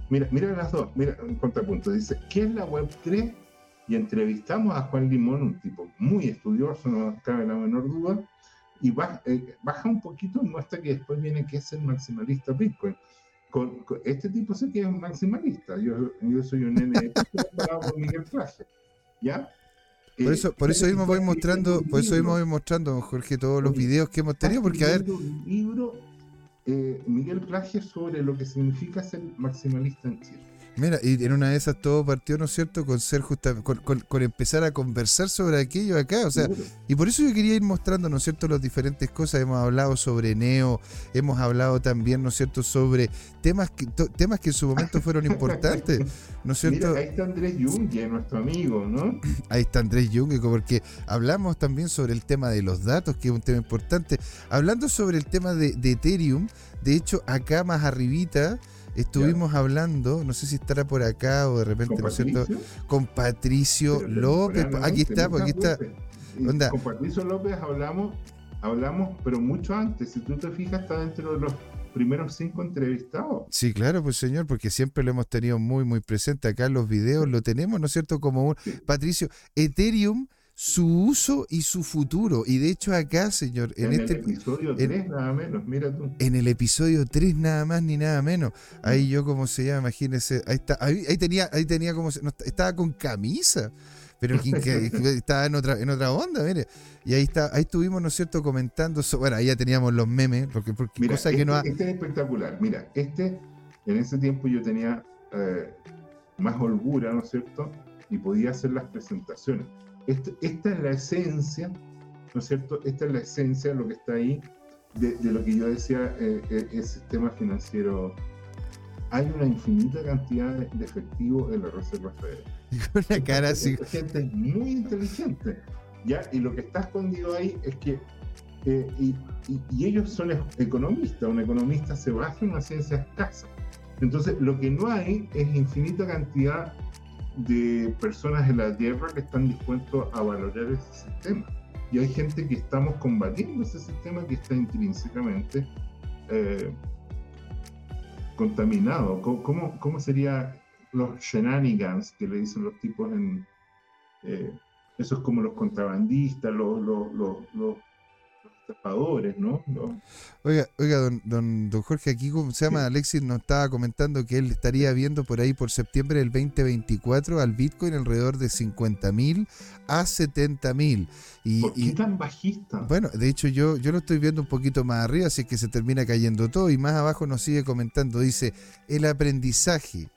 Mira, mira las dos, mira un contrapunto. Dice, ¿qué es la Web 3? Y entrevistamos a Juan Limón, un tipo muy estudioso, no cabe la menor duda, y baja, eh, baja un poquito muestra que después viene que es el maximalista Bitcoin. Con, este tipo sé que es un maximalista. Yo, yo soy un Miguel. ¿Ya? Por eso, por eso mismo voy mostrando, por eso mismo voy mostrando, Jorge, todos los videos que hemos tenido, porque a ver. Un libro eh, Miguel Plagio sobre lo que significa ser maximalista en Chile. Mira, y en una de esas todo partió, ¿no es cierto?, con ser justa, con, empezar a conversar sobre aquello acá, o sea, y por eso yo quería ir mostrando, ¿no es cierto?, las diferentes cosas. Hemos hablado sobre Neo, hemos hablado también, ¿no es cierto?, sobre temas que, temas que en su momento fueron importantes, ¿no es cierto? ahí está Andrés Junge, nuestro amigo, ¿no? Ahí está Andrés Junge, porque hablamos también sobre el tema de los datos, que es un tema importante. Hablando sobre el tema de, de Ethereum, de hecho, acá más arribita Estuvimos hablando, no sé si estará por acá o de repente, ¿no es cierto? Con Patricio López. Aquí está, pues, aquí está. Con Patricio López hablamos, hablamos, pero mucho antes. Si tú te fijas, está dentro de los primeros cinco entrevistados. Sí, claro, pues señor, porque siempre lo hemos tenido muy, muy presente acá en los videos, lo tenemos, ¿no es cierto? Como un Patricio, Ethereum su uso y su futuro. Y de hecho acá, señor, en, este el episodio 3 nada menos, mira tú. En el episodio 3 nada más ni nada menos. Ahí yo como se llama, imagínese, ahí está, ahí, tenía, ahí tenía como estaba con camisa. Pero estaba en otra, en otra onda, mire. Y ahí está, ahí estuvimos, ¿no es cierto?, comentando. bueno, ahí ya teníamos los memes, porque, porque cosa que no ha... Este es espectacular. Mira, este, en ese tiempo yo tenía eh, más holgura, ¿no es cierto? Y podía hacer las presentaciones esta es la esencia, ¿no es cierto? Esta es la esencia de lo que está ahí, de, lo que yo decía, eh, eh, el sistema financiero. Hay una infinita cantidad de, efectivo en la Reserva Federal. Una cara así. gente es muy inteligente, ¿ya? Y lo que está escondido ahí es que eh, y, ellos son economistas, un economista se basa en una ciencia escasa. Entonces, lo que no hay es infinita cantidad de personas en la Tierra que están dispuestos a valorar ese sistema. Y hay gente que estamos combatiendo ese sistema que está intrínsecamente eh, contaminado. ¿Cómo, ¿Cómo, sería los shenanigans que le dicen los tipos en... Eh, como los contrabandistas, los, los, los ¿no? Oiga, oiga don, don, Jorge, aquí ¿cómo se llama? Alexis nos estaba comentando que él estaría viendo por ahí por septiembre del 2024 al Bitcoin alrededor de 50 mil a 70 mil. Y, ¿Por qué tan bajista? Bueno, de hecho yo, yo lo estoy viendo un poquito más arriba, así que se termina cayendo todo. Y más abajo nos sigue comentando, dice, el aprendizaje,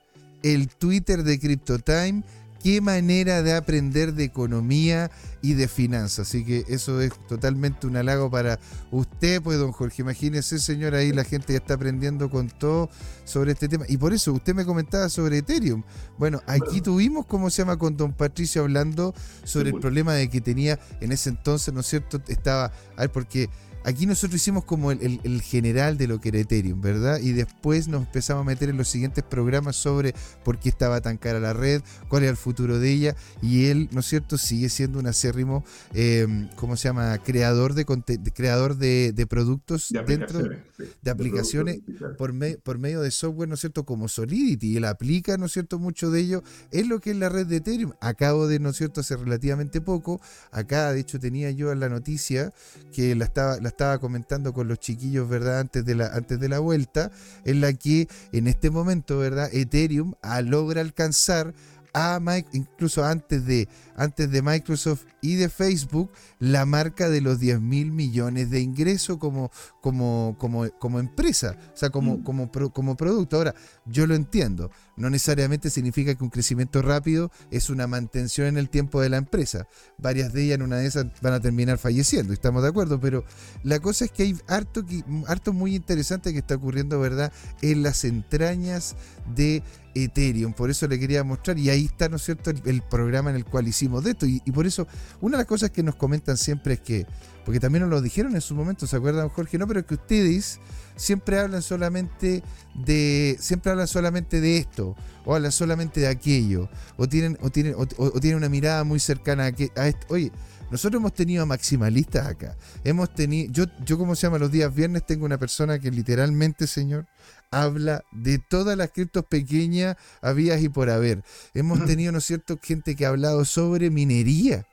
el Twitter de CryptoTime qué manera de aprender de economía y de finanzas. Así que eso es totalmente un halago para usted, pues, don Jorge. Imagínese, señor, ahí la gente ya está aprendiendo con todo sobre este tema. Y por eso, usted me comentaba sobre Ethereum. Bueno, aquí tuvimos, ¿cómo se llama?, con don Patricio hablando sobre el pues. problema de que tenía en ese entonces, ¿no es cierto? Estaba, a ver, porque Aquí nosotros hicimos como el, general de lo que era Ethereum, ¿verdad? Y después nos empezamos a meter en los siguientes programas sobre por qué estaba tan cara la red, cuál era el futuro de ella. Y él, ¿no es cierto?, sigue siendo un acérrimo, em, ¿cómo se llama?, creador de, creador de, productos dentro de aplicaciones por, por medio de software, ¿no es cierto?, como Solidity. Y él aplica, ¿no es cierto?, mucho de ello en lo que es la red de Ethereum. Acabo de, ¿no es cierto?, hace relativamente poco. Acá, de hecho, tenía yo la noticia que la estaba estaba comentando con los chiquillos, ¿verdad? Antes de la, antes de la vuelta, en la que en este momento, ¿verdad? Ethereum logra alcanzar a Mike, incluso antes de, antes de Microsoft y de Facebook, la marca de los 10 mil millones de ingresos como, como, como, como empresa, o sea, como, Mm. como, como producto. Ahora, yo lo entiendo, no necesariamente significa que un crecimiento rápido es una mantención en el tiempo de la empresa. Varias de ellas en una de esas van a terminar falleciendo, estamos de acuerdo, pero la cosa es que hay harto, harto muy interesante que está ocurriendo, ¿verdad?, en las entrañas de Ethereum. Por eso le quería mostrar, y ahí está, ¿no es cierto?, el, el programa en el cual hicimos de esto. Y, por eso, una de las cosas que nos comentan siempre es que, porque también nos lo dijeron en su momento, ¿se acuerdan, Jorge? No, pero es que ustedes siempre hablan solamente de, siempre hablan solamente de esto, o hablan solamente de aquello, o tienen, o tienen, o- o tienen una mirada muy cercana a, que, a esto. Oye, nosotros hemos tenido a maximalistas acá. Hemos tenido, yo, yo como se llama los días viernes, tengo una persona que literalmente, señor, habla de todas las criptos pequeñas, habías y por haber. Hemos tenido, ¿no es cierto?, gente que ha hablado sobre minería.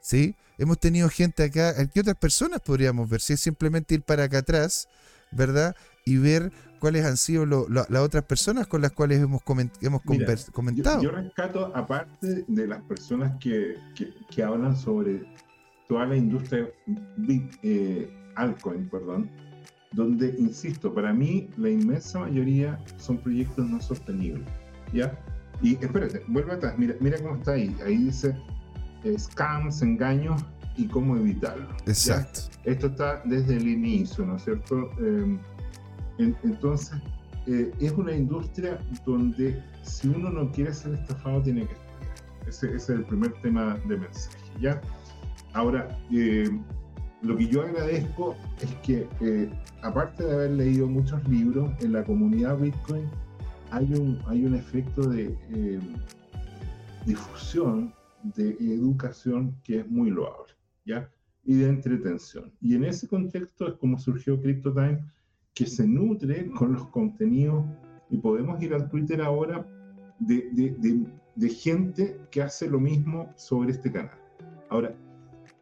¿Sí? Hemos tenido gente acá, ¿qué otras personas podríamos ver? Si es simplemente ir para acá atrás, ¿verdad? Y ver cuáles han sido lo- lo- las otras personas con las cuales hemos, coment- hemos Mira, convers- Yo, comentado. yo rescato, aparte de las personas que, que, que hablan sobre toda la industria bit, eh, altcoin, perdón, donde, insisto, para mí la inmensa mayoría son proyectos no sostenibles, ¿ya? Y espérate, vuelve atrás, mira, mira cómo está ahí, ahí dice eh, scams, engaños y cómo evitarlo. ¿ya? Exacto. Esto está desde el inicio, ¿no es cierto? Eh, en- entonces, eh, es una industria donde si uno no quiere ser estafado, tiene que estudiar. Ese, ese es el primer tema de mensaje, ¿ya? Ahora, eh, lo que yo agradezco es que, eh, aparte de haber leído muchos libros, en la comunidad Bitcoin hay un, hay un efecto de eh, difusión, de educación que es muy loable, ¿ya? Y de entretención. Y en ese contexto es como surgió CryptoTime, que se nutre con los contenidos, y podemos ir al Twitter ahora, de, de, de, gente que hace lo mismo sobre este canal. Ahora,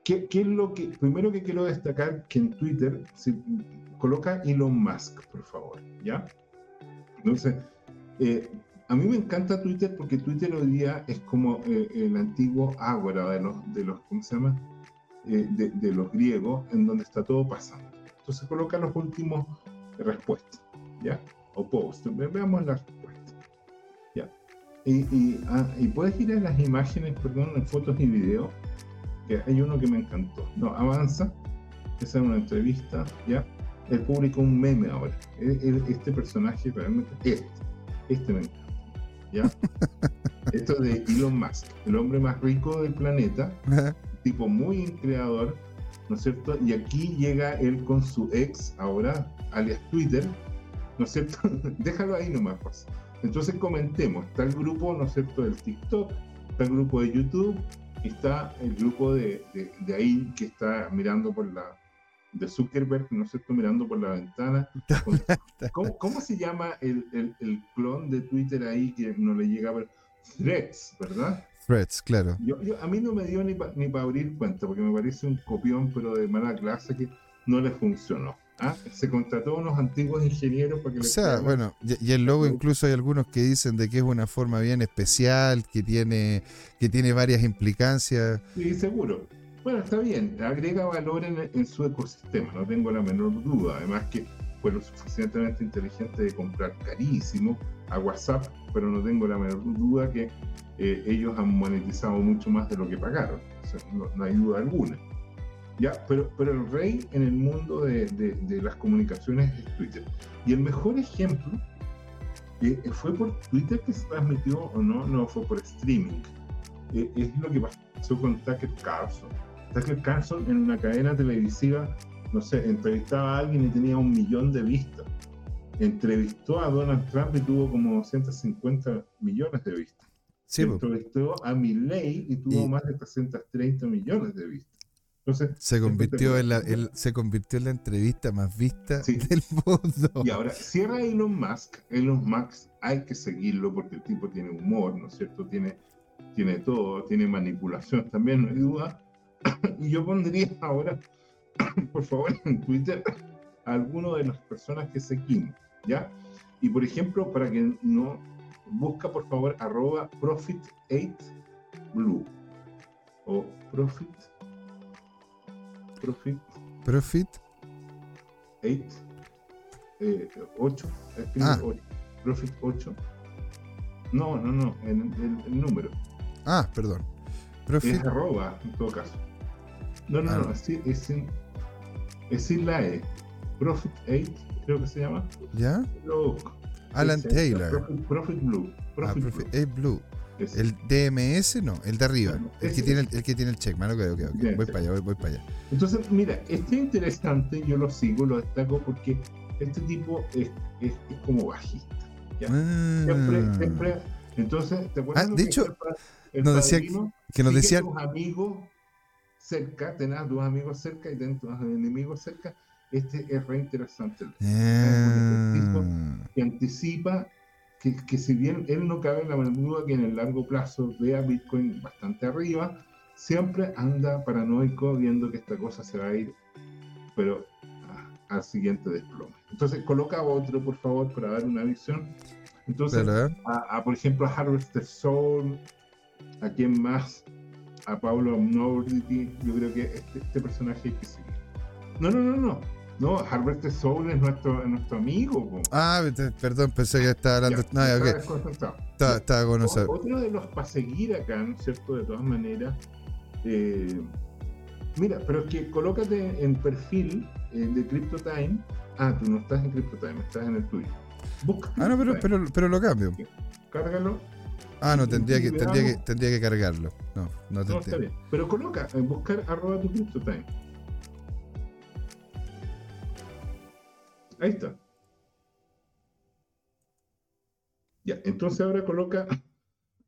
¿qué, qué es lo que, primero que quiero destacar, que en Twitter, si, coloca Elon Musk, por favor, ¿ya? Entonces, eh, a mí me encanta Twitter porque Twitter hoy día es como eh, el antiguo ágora de los, de los ¿cómo se llama? Eh, de, de los griegos, en donde está todo pasando. Entonces coloca los últimos respuestas, ¿ya? O post. Ve- Veamos las respuestas, ¿ya? Y, y, ah, y puedes ir a las imágenes, perdón, en fotos y videos, que hay uno que me encantó. No, avanza. Esa es una entrevista, ¿ya? Él publicó un meme ahora. Él- él- este personaje realmente, este, este me encanta, ¿ya? Esto es de Elon Musk, el hombre más rico del planeta, tipo muy creador, ¿no es cierto? Y aquí llega él con su ex, ahora, alias Twitter, ¿no es cierto? Déjalo ahí nomás, pues. Entonces comentemos, está el grupo, ¿no es cierto?, del TikTok, está el grupo de YouTube, está el grupo de, de, de ahí que está mirando por la, de Zuckerberg, ¿no es cierto?, mirando por la ventana. ¿Cómo, cómo se llama el, el, el clon de Twitter ahí que no le llega a? Threads, ¿verdad? Threads, claro. Yo, yo- a mí no me dio ni para ni pa abrir cuenta, porque me parece un copión, pero de mala clase que no le funcionó. ¿Ah? Se contrató a unos antiguos ingenieros para que O sea, bueno, y, y el logo incluso hay algunos que dicen de que es una forma bien especial, que tiene, que tiene varias implicancias. Sí, seguro. Bueno, está bien, agrega valor en, en su ecosistema, no tengo la menor duda. Además que fue lo suficientemente inteligente de comprar carísimo a WhatsApp, pero no tengo la menor duda que eh, ellos han monetizado mucho más de lo que pagaron. O sea, no, no hay duda alguna. Ya, pero, pero el rey en el mundo de, de- de las comunicaciones es Twitter. Y el mejor ejemplo eh, fue por Twitter que se transmitió o no, no fue por streaming. Eh, es lo que pasó con Tucker Carlson. Tucker Carlson en una cadena televisiva, no sé, entrevistaba a alguien y tenía un millón de vistas. Entrevistó a Donald Trump y tuvo como 250 millones de vistas. Sí. Entrevistó a Milley y tuvo Y- más de 330 millones de vistas. Entonces, se convirtió en la, el- se convirtió en la entrevista más vista Sí. del mundo. Y ahora, cierra Elon Musk. Elon Musk hay que seguirlo porque el tipo tiene humor, ¿no es cierto? Tiene, tiene todo, tiene manipulación también, no hay duda. Y yo pondría ahora, por favor, en Twitter a alguno de las personas que seguimos, ¿ya? Y por ejemplo, para que no busca por favor arroba profit8blue, o Profit. Profit Profit. 8. Eh, 8. escribe Ah. 8, Profit 8. No, no, no, en el, el número. Ah, perdón. Profit. Es arroba, en todo caso. No, no, Ah. no, es, sin- es, sin, es sin la E. Profit 8, creo que se llama. ¿Ya? Luego, Alan Taylor. Profit, Profit Blue. Ah, Profit Profit. Blue. Es. El DMS no, el de arriba. El que tiene el, el que tiene el checkman. Ok, ok, ok. Ya, Voy para allá, voy, voy para allá. Entonces, mira, este es interesante, yo lo sigo, lo destaco porque este tipo es, es, es como bajista. ¿ya? Siempre, Ah. siempre. Entonces, ¿te acuerdas? Ah, de que hecho, el nos decía? Que nos decían. tus amigos cerca, tenés a tus amigos cerca y tenés tus enemigos cerca. Este es re interesante. Ah, Que anticipa que, que si bien él no cabe en la duda que en el largo plazo vea Bitcoin bastante arriba, siempre anda paranoico viendo que esta cosa se va a ir, pero ah, al siguiente desplome. Entonces, coloca otro, por favor, para dar una visión. Entonces, ¿eh? a, a, por ejemplo, a Harvester Soul, a quién más, a Pablo Omnobody, yo creo que este, este personaje hay que seguir. No, no, no, no. No, Harvester Soul es nuestro, es nuestro amigo. po. Ah, perdón, pensé que estaba hablando. Ya, No, está ok. desconcentrado. Estaba, estaba con esa- Otro de los para seguir acá, ¿no es cierto? De todas maneras. eh, mira, pero es que colócate en perfil eh, de CryptoTime. Ah, tú no estás en CryptoTime, estás en el tuyo. Busca Ah, no, pero, pero, pero lo cambio. Cárgalo. Ah, no, tendría que, tendría que, tendría que cargarlo. No, no te No, está bien. Pero coloca, en buscar arroba tu CryptoTime. Ahí está. Ya, entonces ahora coloca.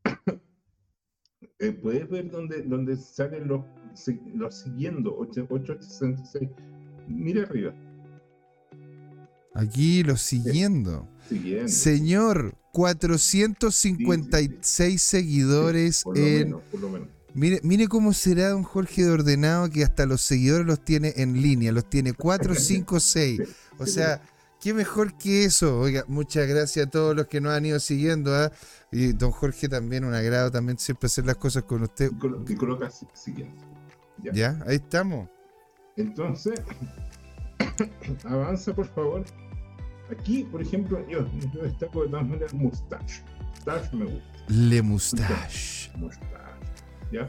eh, puedes ver dónde, dónde salen los, los siguiendo, 8 866. Mira arriba. Aquí lo siguiendo. Siguiendo. Señor, 456 seguidores por lo en. menos, por lo menos. Mire, mire cómo será don Jorge de ordenado que hasta los seguidores los tiene en línea, los tiene 4, 5, 6. O sea, qué mejor que eso. Oiga, muchas gracias a todos los que nos han ido siguiendo. ¿ah? Y don Jorge también, un agrado también siempre hacer las cosas con usted. Y colo- y coloca si- siguiente. Ya. ¿Ya? Ahí estamos. Entonces, avanza por favor. Aquí, por ejemplo, yo, yo destaco de todas maneras Mustache. Mustache me gusta. Le Mustache. Mustache. ¿Ya?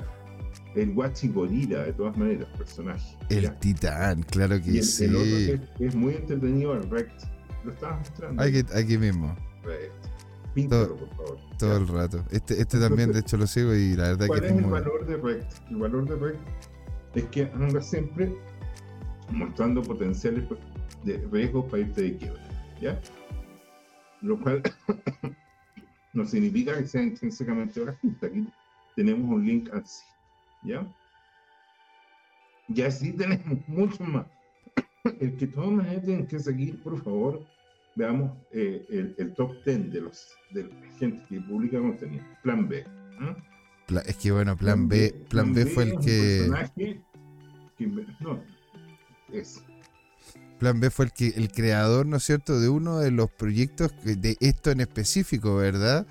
El Guachi Gorila, de todas maneras, personaje. El ¿ya? titán, claro y que el, sí. el otro que es, que es muy entretenido, el Rect. Lo estabas mostrando. Aquí, aquí mismo, Rect. Píntalo, por favor. todo ¿ya? el rato. Este, este también, de hecho, lo sigo y la verdad ¿Cuál que es es el muy. valor de Rect? El valor de Rect es que anda siempre mostrando potenciales de riesgos para irte de quiebra, ¿ya? Lo cual no significa que sea intrínsecamente bajista. Aquí tenemos un link así, ¿ya? Y así tenemos mucho más. El que todas maneras tienen que seguir, por favor, veamos eh, el, el top 10 de los de la gente que publica contenido. Plan B. ¿ah? Es que bueno, plan B, plan B fue el que. no, es Plan B fue el que el creador, ¿no es cierto?, de uno de los proyectos de esto en específico, ¿verdad?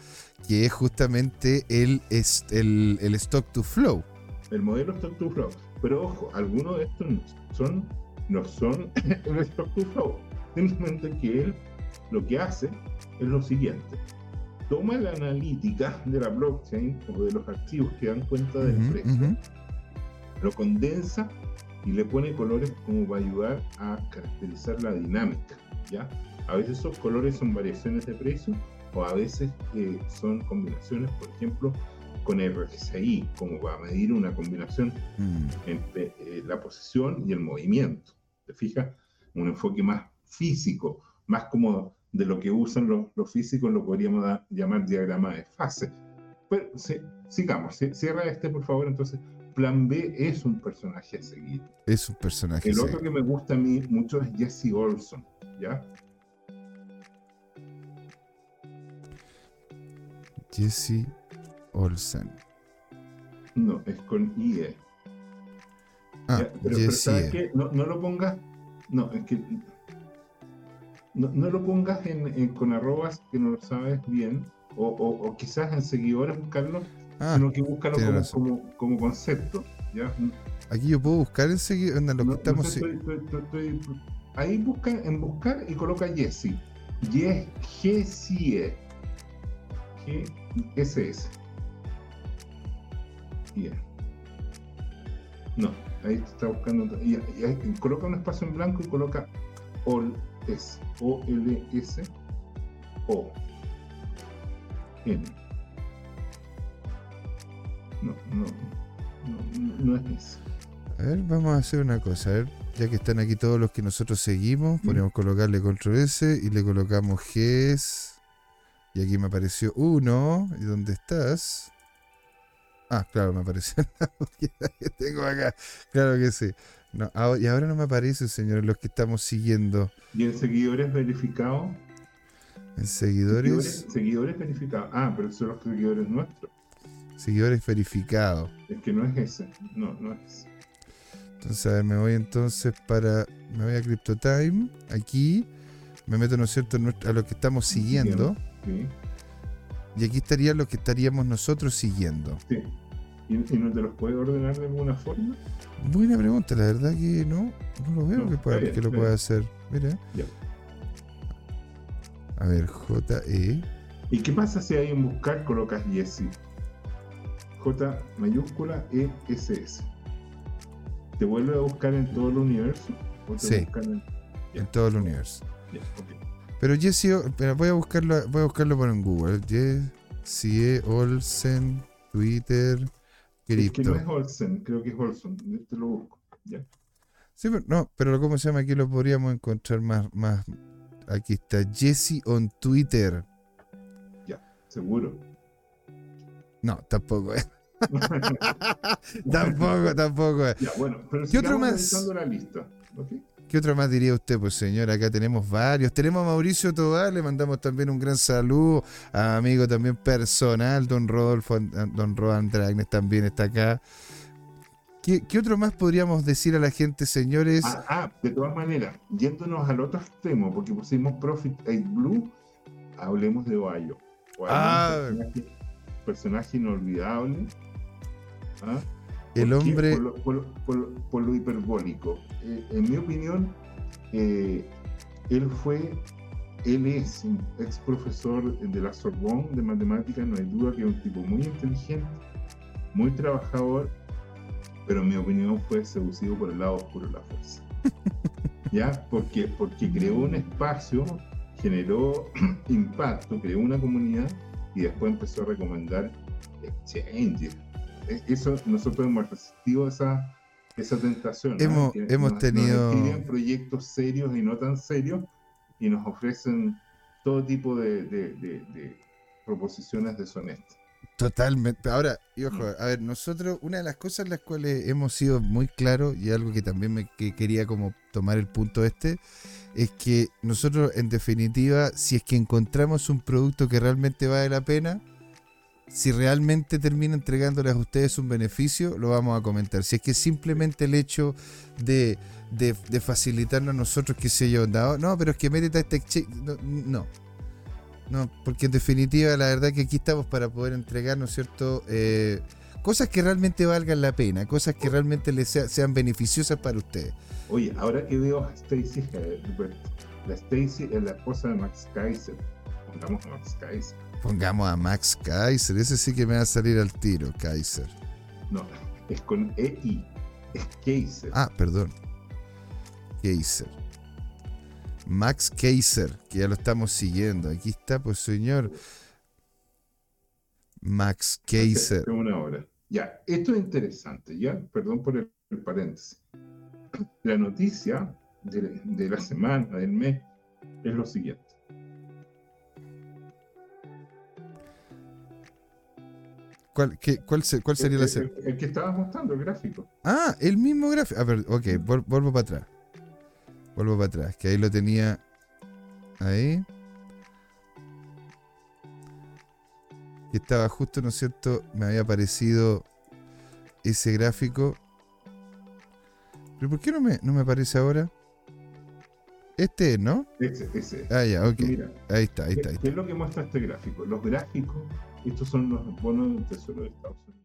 Que es justamente el, el, el Stock to Flow. El modelo Flow. Pero ojo, algunos de estos no son, no son el Flow. Simplemente que él lo que hace es lo siguiente. Toma la analítica de la blockchain o de los archivos que dan cuenta del Ujú, precio, ujú. lo condensa y le pone colores como para ayudar a caracterizar la dinámica. ¿ya? A veces esos colores son variaciones de precio o a veces eh, son combinaciones, por ejemplo, con RSI, como para medir una combinación Mm, entre eh, la posición y el movimiento. ¿Te fijas? Un enfoque más físico, más como de lo que usan los, los físicos, lo podríamos da- llamar diagrama de fase. Pero sí, sigamos, sí, cierra este por favor. Entonces, Plan B es un personaje a seguir. Es un personaje. El otro que me gusta a mí mucho es Jesse Olson, ¿ya? Jesse Olsen. No, es con IE. Ah, ¿ya? Pero, pero. ¿sabes qué? No, no lo pongas, no, es que no, no lo pongas en, en- con arrobas que no lo sabes bien, o, o- o quizás en seguidores buscarlo Ah, sino que búscalo como, como, como concepto. ¿ya? aquí yo puedo buscar lo que No- no estamos. sé, estoy- estoy- estoy- ahí busca en buscar y coloca Jesse. Ye- Jessie. GSS. No, ahí está buscando. Y, y coloca un espacio en blanco y coloca All S. O L S O N. No, no, no, no, no es eso. A ver, vamos a hacer una cosa. A ver, ya que están aquí todos los que nosotros seguimos, podemos colocarle control S y le colocamos GES. Y aquí me apareció uno. ¿Y dónde estás? Ah, claro, me apareció. que tengo acá. Claro que sí. No, y ahora no me aparece, señores, los que estamos siguiendo Y en seguidores verificados. en Seguidores, seguidores. seguidores verificados. Ah, pero son los seguidores nuestros. Seguidores verificados. Es que no es ese. No, no es ese. Entonces, a ver, me voy entonces para. Me voy a CryptoTime. Aquí. Me meto, ¿no es cierto?, a los que estamos siguiendo. Sí. Y aquí estarían los que estaríamos nosotros siguiendo. sí. ¿Y, y no te los puede ordenar de alguna forma? Buena pregunta, la verdad que no, no lo veo No, que, pueda- está bien, que lo pueda hacer. Mira. Ya. A ver, JE. ¿Y qué pasa si ahí en buscar colocas Jesse? J mayúscula E S S. ¿Te vuelve a buscar en todo el universo? ¿O te Sí. en- en todo el universo. Pero Jesse, O- espera, voy a buscarlo, voy a buscarlo por en Google. Jesse Olsen, Twitter, Es que no es Olsen, creo que es Olsen. Te lo busco. ¿ya? Sí, pero no, pero ¿cómo se llama? Aquí lo podríamos encontrar más, más. Aquí está Jesse on Twitter. Seguro. No, tampoco es. tampoco, tampoco es. Ya, bueno, pero ¿Qué otro más? la. ¿Qué otro más diría usted, pues señor? Acá tenemos varios. Tenemos a Mauricio Tobar, le mandamos también un gran saludo a amigo también personal, don Rodolfo, don Rodan Dragnes también está acá. ¿Qué, qué otro más podríamos decir a la gente, señores? Ah, ah, de todas maneras, yéndonos al otro extremo, porque pusimos Profit 8 Blue, hablemos de Ohio. Ohio Ah. personaje, personaje inolvidable. ¿ah? El ¿Por hombre- Por lo, por lo- por lo- por lo hiperbólico. Eh, en mi opinión, eh, él fue, él es un ex profesor de la Sorbonne de matemáticas, no hay duda que es un tipo muy inteligente, muy trabajador, pero en mi opinión fue seducido por el lado oscuro de la fuerza. ¿Ya? Porque, porque creó un espacio, generó impacto, creó una comunidad y después empezó a recomendar exchanges. E- Eso, nosotros hemos resistido esa, esa tentación. Hemos- hemos nos- tenido- Nos proyectos serios y no tan serios y nos ofrecen todo tipo de, de- de- de proposiciones deshonestas. Totalmente. Ahora, y ojo, a ver, nosotros, una de las cosas en las cuales hemos sido muy claros, y algo que también me que quería como tomar el punto este, es que nosotros, en definitiva, si es que encontramos un producto que realmente vale la pena, si realmente termina entregándoles a ustedes un beneficio, lo vamos a comentar. Si es que simplemente el hecho de, de, de facilitarnos a nosotros, que sé yo, "Oh, no, pero es que métete este exchange. No, no. No, porque en definitiva, la verdad que aquí estamos para poder entregar, ¿no es cierto? Eh, cosas que realmente valgan la pena, cosas que realmente les sea- sean beneficiosas para ustedes. Oye, ahora que veo a Stacy, eh, la Stacy es la esposa de Max Kaiser. Pongamos a Max Kaiser. Pongamos a Max Kaiser, ese sí que me va a salir al tiro, Kaiser. No, es con EI. Es Kaiser. Ah, perdón. Kaiser. Max Kaiser, que ya lo estamos siguiendo. Aquí está, pues señor. Max Kaiser. Una hora. Ya, esto es interesante, ya, perdón por el, el paréntesis. La noticia de, de la semana, del mes, es lo siguiente. ¿Cuál, qué- cuál, se- cuál sería el, la el- se- el- el que estabas mostrando, el gráfico. Ah, el mismo gráfico. A ver, ok, vuel- vuelvo para atrás. Vuelvo para atrás, que ahí lo tenía. Ahí. Y estaba justo, ¿no es cierto? Me había aparecido ese gráfico. ¿Pero por qué no me, no me aparece ahora? Este, ¿no? Ese, ese. Ah, ya, ok. Mira, Ahí está, ahí ¿qué, está. Ahí qué está. es lo que muestra este gráfico? Los gráficos estos son los bonos del Tesoro de Estados Unidos.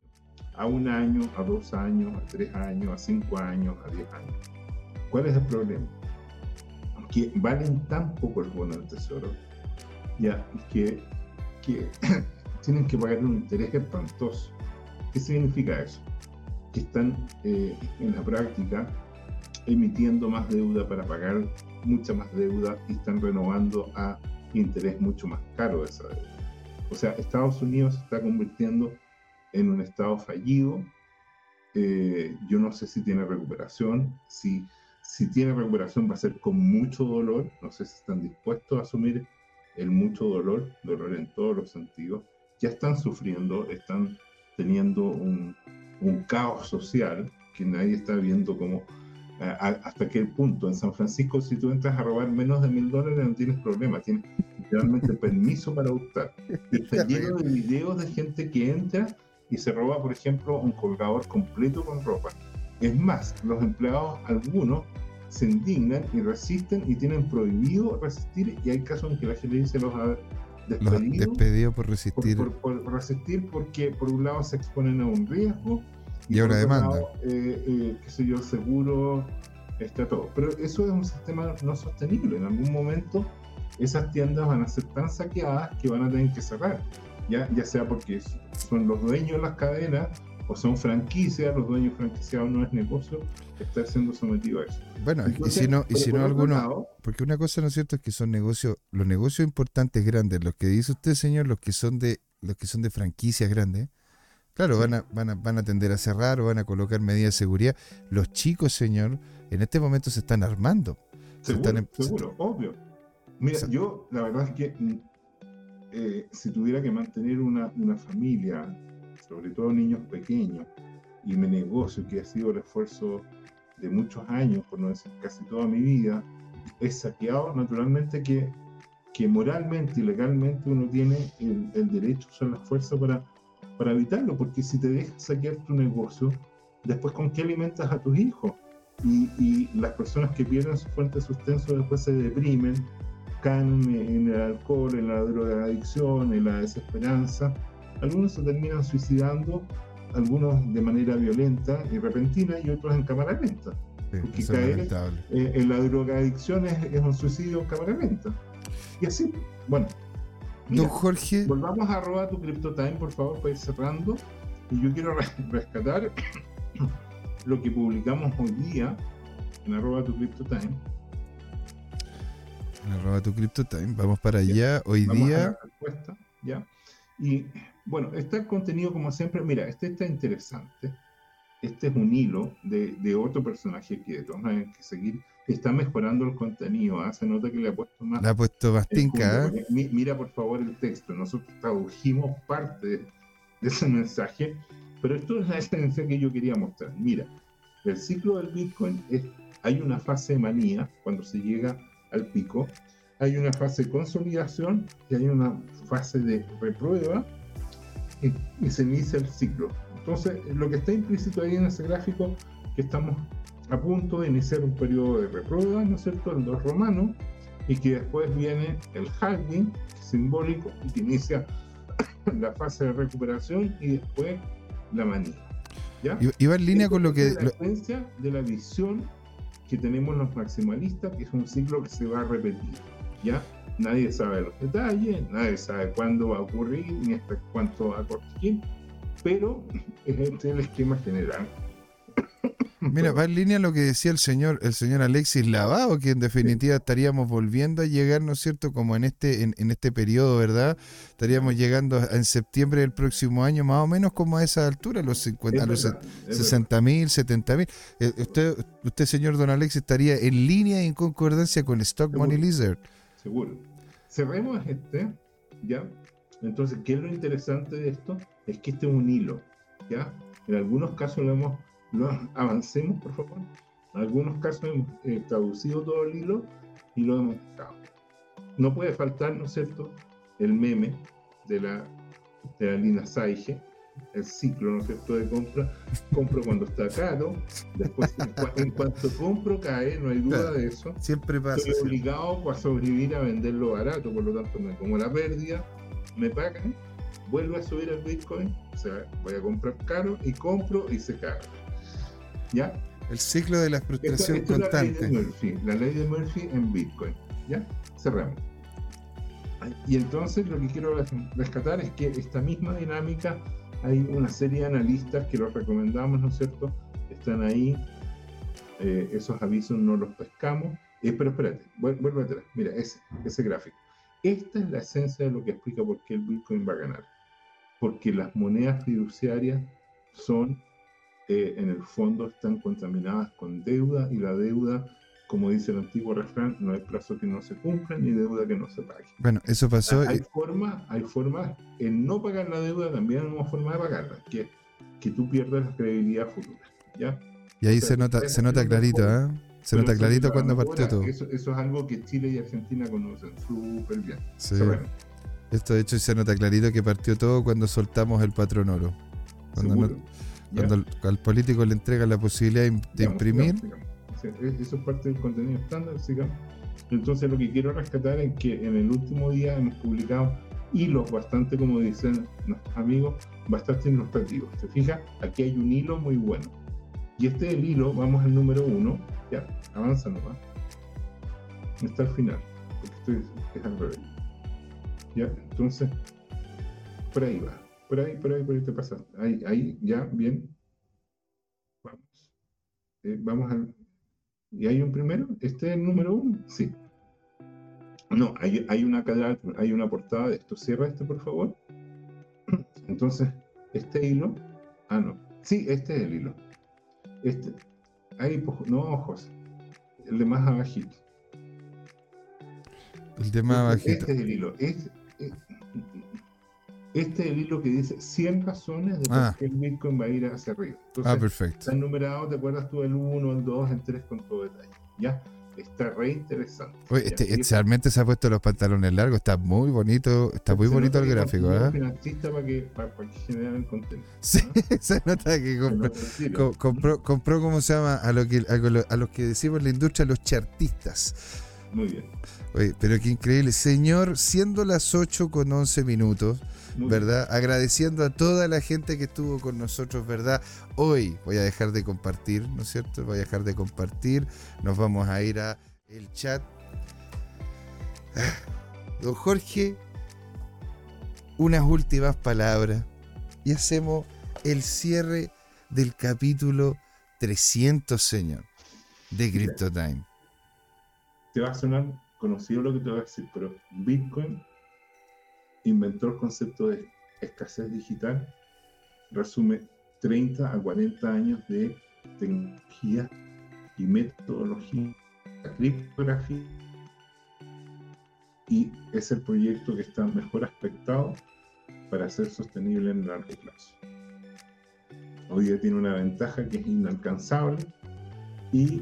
A un año, a dos años, a tres años, a cinco años, a diez años. ¿Cuál es el problema? Que valen tan poco el bono del Tesoro, ya, que, tienen que pagar un interés espantoso. ¿Qué significa eso? Que están eh, en la práctica emitiendo más deuda para pagar mucha más deuda y están renovando a interés mucho más caro esa deuda. O sea, Estados Unidos se está convirtiendo en un estado fallido. Eh, yo no sé si tiene recuperación. Si, si tiene recuperación va a ser con mucho dolor. No sé si están dispuestos a asumir el mucho dolor, dolor en todos los sentidos. Ya están sufriendo, están teniendo un, un caos social que nadie está viendo como hasta qué punto. En San Francisco, si tú entras a robar menos de mil dólares, no tienes problema, tienes realmente permiso para hurtar. Está lleno de videos de gente que entra y se roba, por ejemplo, un colgador completo con ropa. Es más, los empleados, algunos, se indignan y resisten y tienen prohibido resistir y hay casos en que la gente se los ha despedido, despedido por resistir. Por, por, resistir porque por un lado se exponen a un riesgo y, ahora demanda. Eh, eh, qué sé yo, seguro, está todo. Pero eso es un sistema no sostenible. En algún momento esas tiendas van a ser tan saqueadas que van a tener que cerrar. Ya, ya sea porque son los dueños de las cadenas o son franquicias, los dueños franquiciados no es negocio, está siendo sometido a eso. Bueno, y si no, y si no alguno, porque una cosa no es cierto es que son negocios, los negocios importantes grandes, los que dice usted señor, los que son de, los que son de franquicias grandes, Claro, van, a, van, a, van a tender a cerrar o van a colocar medidas de seguridad. Los chicos, señor, en este momento se están armando. Seguro, em- seguro obvio. Mira, yo la verdad es que mm, eh, si tuviera que mantener una, una, familia, sobre todo niños pequeños, y mi negocio, que ha sido el esfuerzo de muchos años, por no decir casi toda mi vida, es saqueado, naturalmente que, que moralmente y legalmente uno tiene el, el derecho, o la fuerza para para evitarlo, porque si te dejas saquear tu negocio, después con qué alimentas a tus hijos. Y, y las personas que pierden su fuente de sustento después se deprimen, caen en el alcohol, en la drogadicción, en la desesperanza. Algunos se terminan suicidando, algunos de manera violenta y repentina y otros en cámara lenta. porque caer eh, en la drogadicción es, es un suicidio en cámara lenta. Y así, bueno, Don Jorge. Volvamos a arroba tu CryptoTime, por favor, para ir cerrando. Y yo quiero rescatar lo que publicamos hoy día en arroba tu CryptoTime. Arroba tu CryptoTime. Vamos para allá. Hoy día. respuesta, ¿ya? Y bueno, está el contenido como siempre. Mira, este está interesante. Este es un hilo de, de otro personaje que maneras hay que seguir está mejorando el contenido. ¿ah? Se nota que le ha puesto más. Le ha puesto más tinca. ¿eh? Mira, por favor, el texto. Nosotros tradujimos parte de, ese mensaje, pero esto es la esencia que yo quería mostrar. Mira, el ciclo del Bitcoin es. Hay una fase de manía cuando se llega al pico, hay una fase de consolidación y hay una fase de reprueba y, y se inicia el ciclo. Entonces, lo que está implícito ahí en ese gráfico que estamos a punto de iniciar un periodo de reprueba, ¿no es cierto?, el 2 romano, y que después viene el halving simbólico y que inicia la fase de recuperación y después la manía. ¿ya? Iba en línea con lo que... La esencia de la visión que tenemos los maximalistas, que es un ciclo que se va a repetir. ¿ya? Nadie sabe los detalles, nadie sabe cuándo va a ocurrir, ni hasta cuánto va a corregir, pero es el esquema general Mira, va en línea lo que decía el señor, el señor Alexis Lavado, que en definitiva estaríamos volviendo a llegar, ¿no es cierto? Como en este, en, este periodo, ¿verdad? Estaríamos llegando en septiembre del próximo año, más o menos como a esa altura, los 50, a los 60 mil, 70 mil. Eh, usted, usted, señor Don Alexis, estaría en línea y en concordancia con Stock Money Lizard. Seguro. Cerremos este, ¿ya? Entonces, ¿qué es lo interesante de esto? Es que este es un hilo, ¿ya? En algunos casos lo hemos avancemos, por favor. En algunos casos hemos eh, traducido todo el hilo y lo hemos dejado. No puede faltar, ¿no es cierto?, el meme de la, de la Lina Saige, el ciclo, ¿no es cierto?, de compra. Compro cuando está caro, después en, cuanto compro cae, no hay duda de eso. Siempre pasa. Estoy obligado a sobrevivir a venderlo barato, por lo tanto me como la pérdida, me pagan vuelve a subir el Bitcoin, o sea, voy a comprar caro y compro y se caga. ¿Ya? El ciclo de la frustración Esto- esto es constante. La ley, de Murphy, la ley de Murphy en Bitcoin. ¿Ya? Cerramos. Y entonces lo que quiero res- rescatar es que esta misma dinámica, hay una serie de analistas que los recomendamos, ¿no es cierto? Están ahí, eh, esos avisos no los pescamos. Eh, pero espérate, vuel- vuelve atrás, mira, ese, ese gráfico. Esta es la esencia de lo que explica por qué el Bitcoin va a ganar. Porque las monedas fiduciarias son eh, en el fondo están contaminadas con deuda y la deuda, como dice el antiguo refrán, no hay plazo que no se cumpla ni deuda que no se pague. Bueno, eso pasó. hay y- formas, hay formas, en no pagar la deuda también hay una forma de pagarla, que que tú pierdas la credibilidad futura, ¿ya? Y ahí o sea, se nota, se nota clarito. ¿eh? Se nota clarito cuando partió todo. Eso, eso es algo que Chile y Argentina conocen súper bien. Sí. Esto de hecho se nota clarito que partió todo cuando soltamos el patrón oro. Cuando. Cuando al, al político le entrega la posibilidad de imprimir. e- Eso es parte del contenido estándar, sigamos. Entonces lo que quiero rescatar es que en el último día hemos publicado hilos bastante, como dicen nuestros amigos, bastante ilustrativos. ¿Te fijas? Aquí hay un hilo muy bueno. Y este es el hilo, vamos al número uno, ya, avanza nomás. Está al final, porque estoy, es al revés. Ya, entonces, por ahí va. Por ahí, por ahí, por ahí te pasa. Ahí, ahí, ya, bien. Vamos. Eh, vamos al. ¿Y hay un primero? ¿Este es el número uno? Sí. No, hay, hay una cadena, hay una portada de esto. Cierra este, por favor. Entonces, este hilo. Ah, no. Sí, este es el hilo. Este. Ahí, pues, no ojos. El de más abajito. El de más Este- bajito. Este es el hilo. Este, este es el hilo que dice 100 razones de por Ah. qué el Bitcoin va a ir hacia arriba. Entonces, Ah, perfecto. Está numerado, ¿te acuerdas tú? El 1, el 2, el 3 con todo detalle. ¿Ya? Está re interesante. Oye, este, este realmente se ha puesto los pantalones largos. Está muy bonito. Está muy se bonito el gráfico, ¿eh? para que, para, para que el contenido. Sí, se nota que compró, co- compró, compró, ¿cómo se llama? A, lo que, a, lo- a los que decimos en la industria, los chartistas. Muy bien. Oye, pero qué increíble. Señor, siendo las 8 con 11 minutos, ¿verdad? Agradeciendo a toda la gente que estuvo con nosotros, ¿verdad? Hoy voy a dejar de compartir, ¿no es cierto? Voy a dejar de compartir. Nos vamos a ir a el chat. Ah, Don Jorge, unas últimas palabras y hacemos el cierre del capítulo 300, señor, de CryptoTime. bien. Te va a sonar conocido lo que te voy a decir, pero Bitcoin inventó el concepto de escasez digital, resume 30 a 40 años de tecnología y metodología, criptografía, y es el proyecto que está mejor aspectado para ser sostenible en largo plazo. Hoy día tiene una ventaja que es inalcanzable y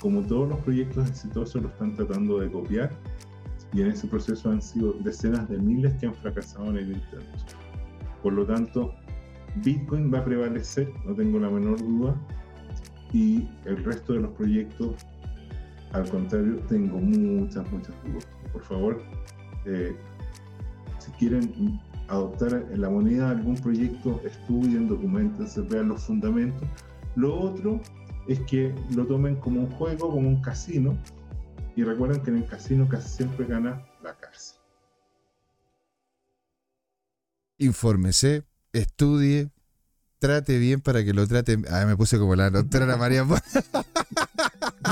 como todos los proyectos exitosos lo están tratando de copiar y en ese proceso han sido decenas de miles que han fracasado en el intento. Por lo tanto, Bitcoin va a prevalecer, no tengo la menor duda, y el resto de los proyectos, al contrario, tengo muchas, muchas dudas. Por favor, eh, si quieren adoptar la moneda algún proyecto, estudien, documentense, vean los fundamentos. Lo otro es que lo tomen como un juego, como un casino, y recuerden que en el casino casi siempre gana la cárcel. Infórmese, estudie, trate bien para que lo traten. Ah, me puse como la doctora Ana María.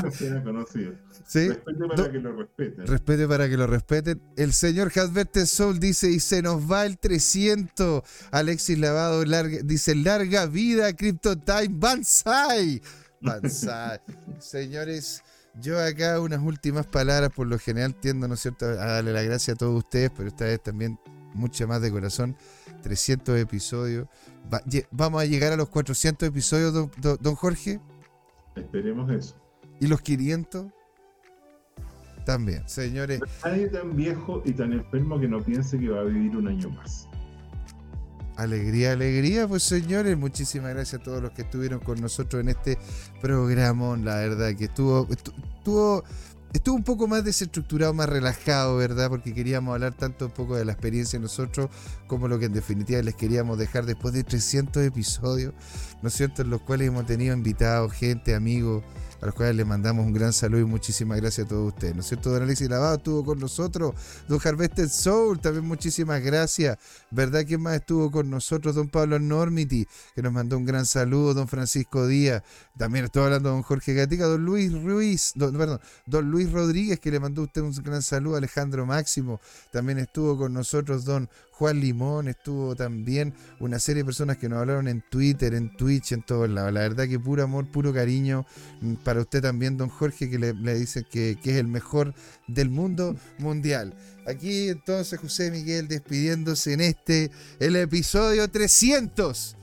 No conocido. ¿Sí? Respete para Do- que lo respeten. Respete para que lo respeten. El señor Hasberte Soul dice, y se nos va el 300. Alexis Lavado larga- dice, larga vida, Crypto Time, Banzai. Banzai. Señores, yo acá unas últimas palabras, por lo general tiendo, ¿no es cierto?, a darle la gracia a todos ustedes, pero esta vez también mucha más de corazón. 300 episodios. Va- vamos a llegar a los 400 episodios, don, don- don Jorge. Esperemos eso. Y los 500 también. Señores, Nadie tan viejo y tan enfermo que no piense que va a vivir un año más. Alegría, alegría, pues señores, muchísimas gracias a todos los que estuvieron con nosotros en este programón, la verdad que estuvo, estu- estuvo estuvo un poco más desestructurado, más relajado, ¿verdad? Porque queríamos hablar tanto un poco de la experiencia de nosotros como lo que en definitiva les queríamos dejar después de 300 episodios, ¿no es cierto? En los cuales hemos tenido invitados, gente, amigos, a los cuales les mandamos un gran saludo y muchísimas gracias a todos ustedes, ¿no es cierto? Don Alexis Lavado estuvo con nosotros, Don Harvested Soul, también muchísimas gracias, ¿verdad? ¿Quién más estuvo con nosotros? Don Pablo Normity, que nos mandó un gran saludo, Don Francisco Díaz, también estoy hablando Don Jorge Gatica, Don Luis Ruiz, perdón, Don Luis Rodríguez, que le mandó usted un gran saludo, Alejandro Máximo, también estuvo con nosotros Don Juan Limón, estuvo también una serie de personas que nos hablaron en Twitter, en Twitch, en todos lados. La verdad que puro amor, puro cariño mm, para usted también, don Jorge, que le, dice que, que, es el mejor del mundo mundial. Aquí entonces José Miguel despidiéndose en este, el episodio 300.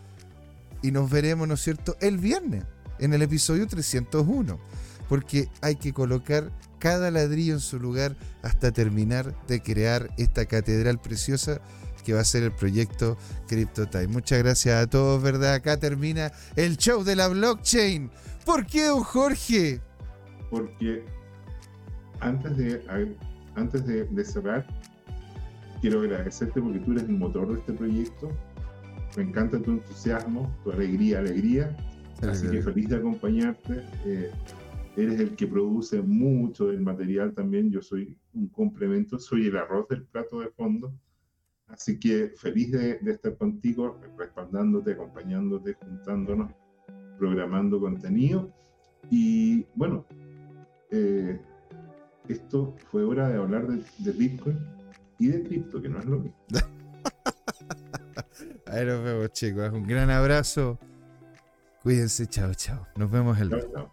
Y nos veremos, ¿no es cierto?, el viernes, en el episodio 301. Porque hay que colocar cada ladrillo en su lugar hasta terminar de crear esta catedral preciosa que va a ser el proyecto CryptoTime. Muchas gracias a todos, ¿verdad? Acá termina el show de la blockchain. ¿Por qué, don Jorge? Porque antes de, antes de, cerrar, quiero agradecerte porque tú eres el motor de este proyecto. Me encanta tu entusiasmo, tu alegría, alegría. Así que feliz de acompañarte. Eh, eres el que produce mucho del material también. Yo soy un complemento, soy el arroz del plato de fondo. Así que feliz de, estar contigo, respaldándote, acompañándote, juntándonos, programando contenido. Y bueno, eh, esto fue hora de hablar de, Bitcoin y de cripto, que no es lo mismo. Ahí nos vemos, chicos. Un gran abrazo. Cuídense, chao, chao. Nos vemos el chao,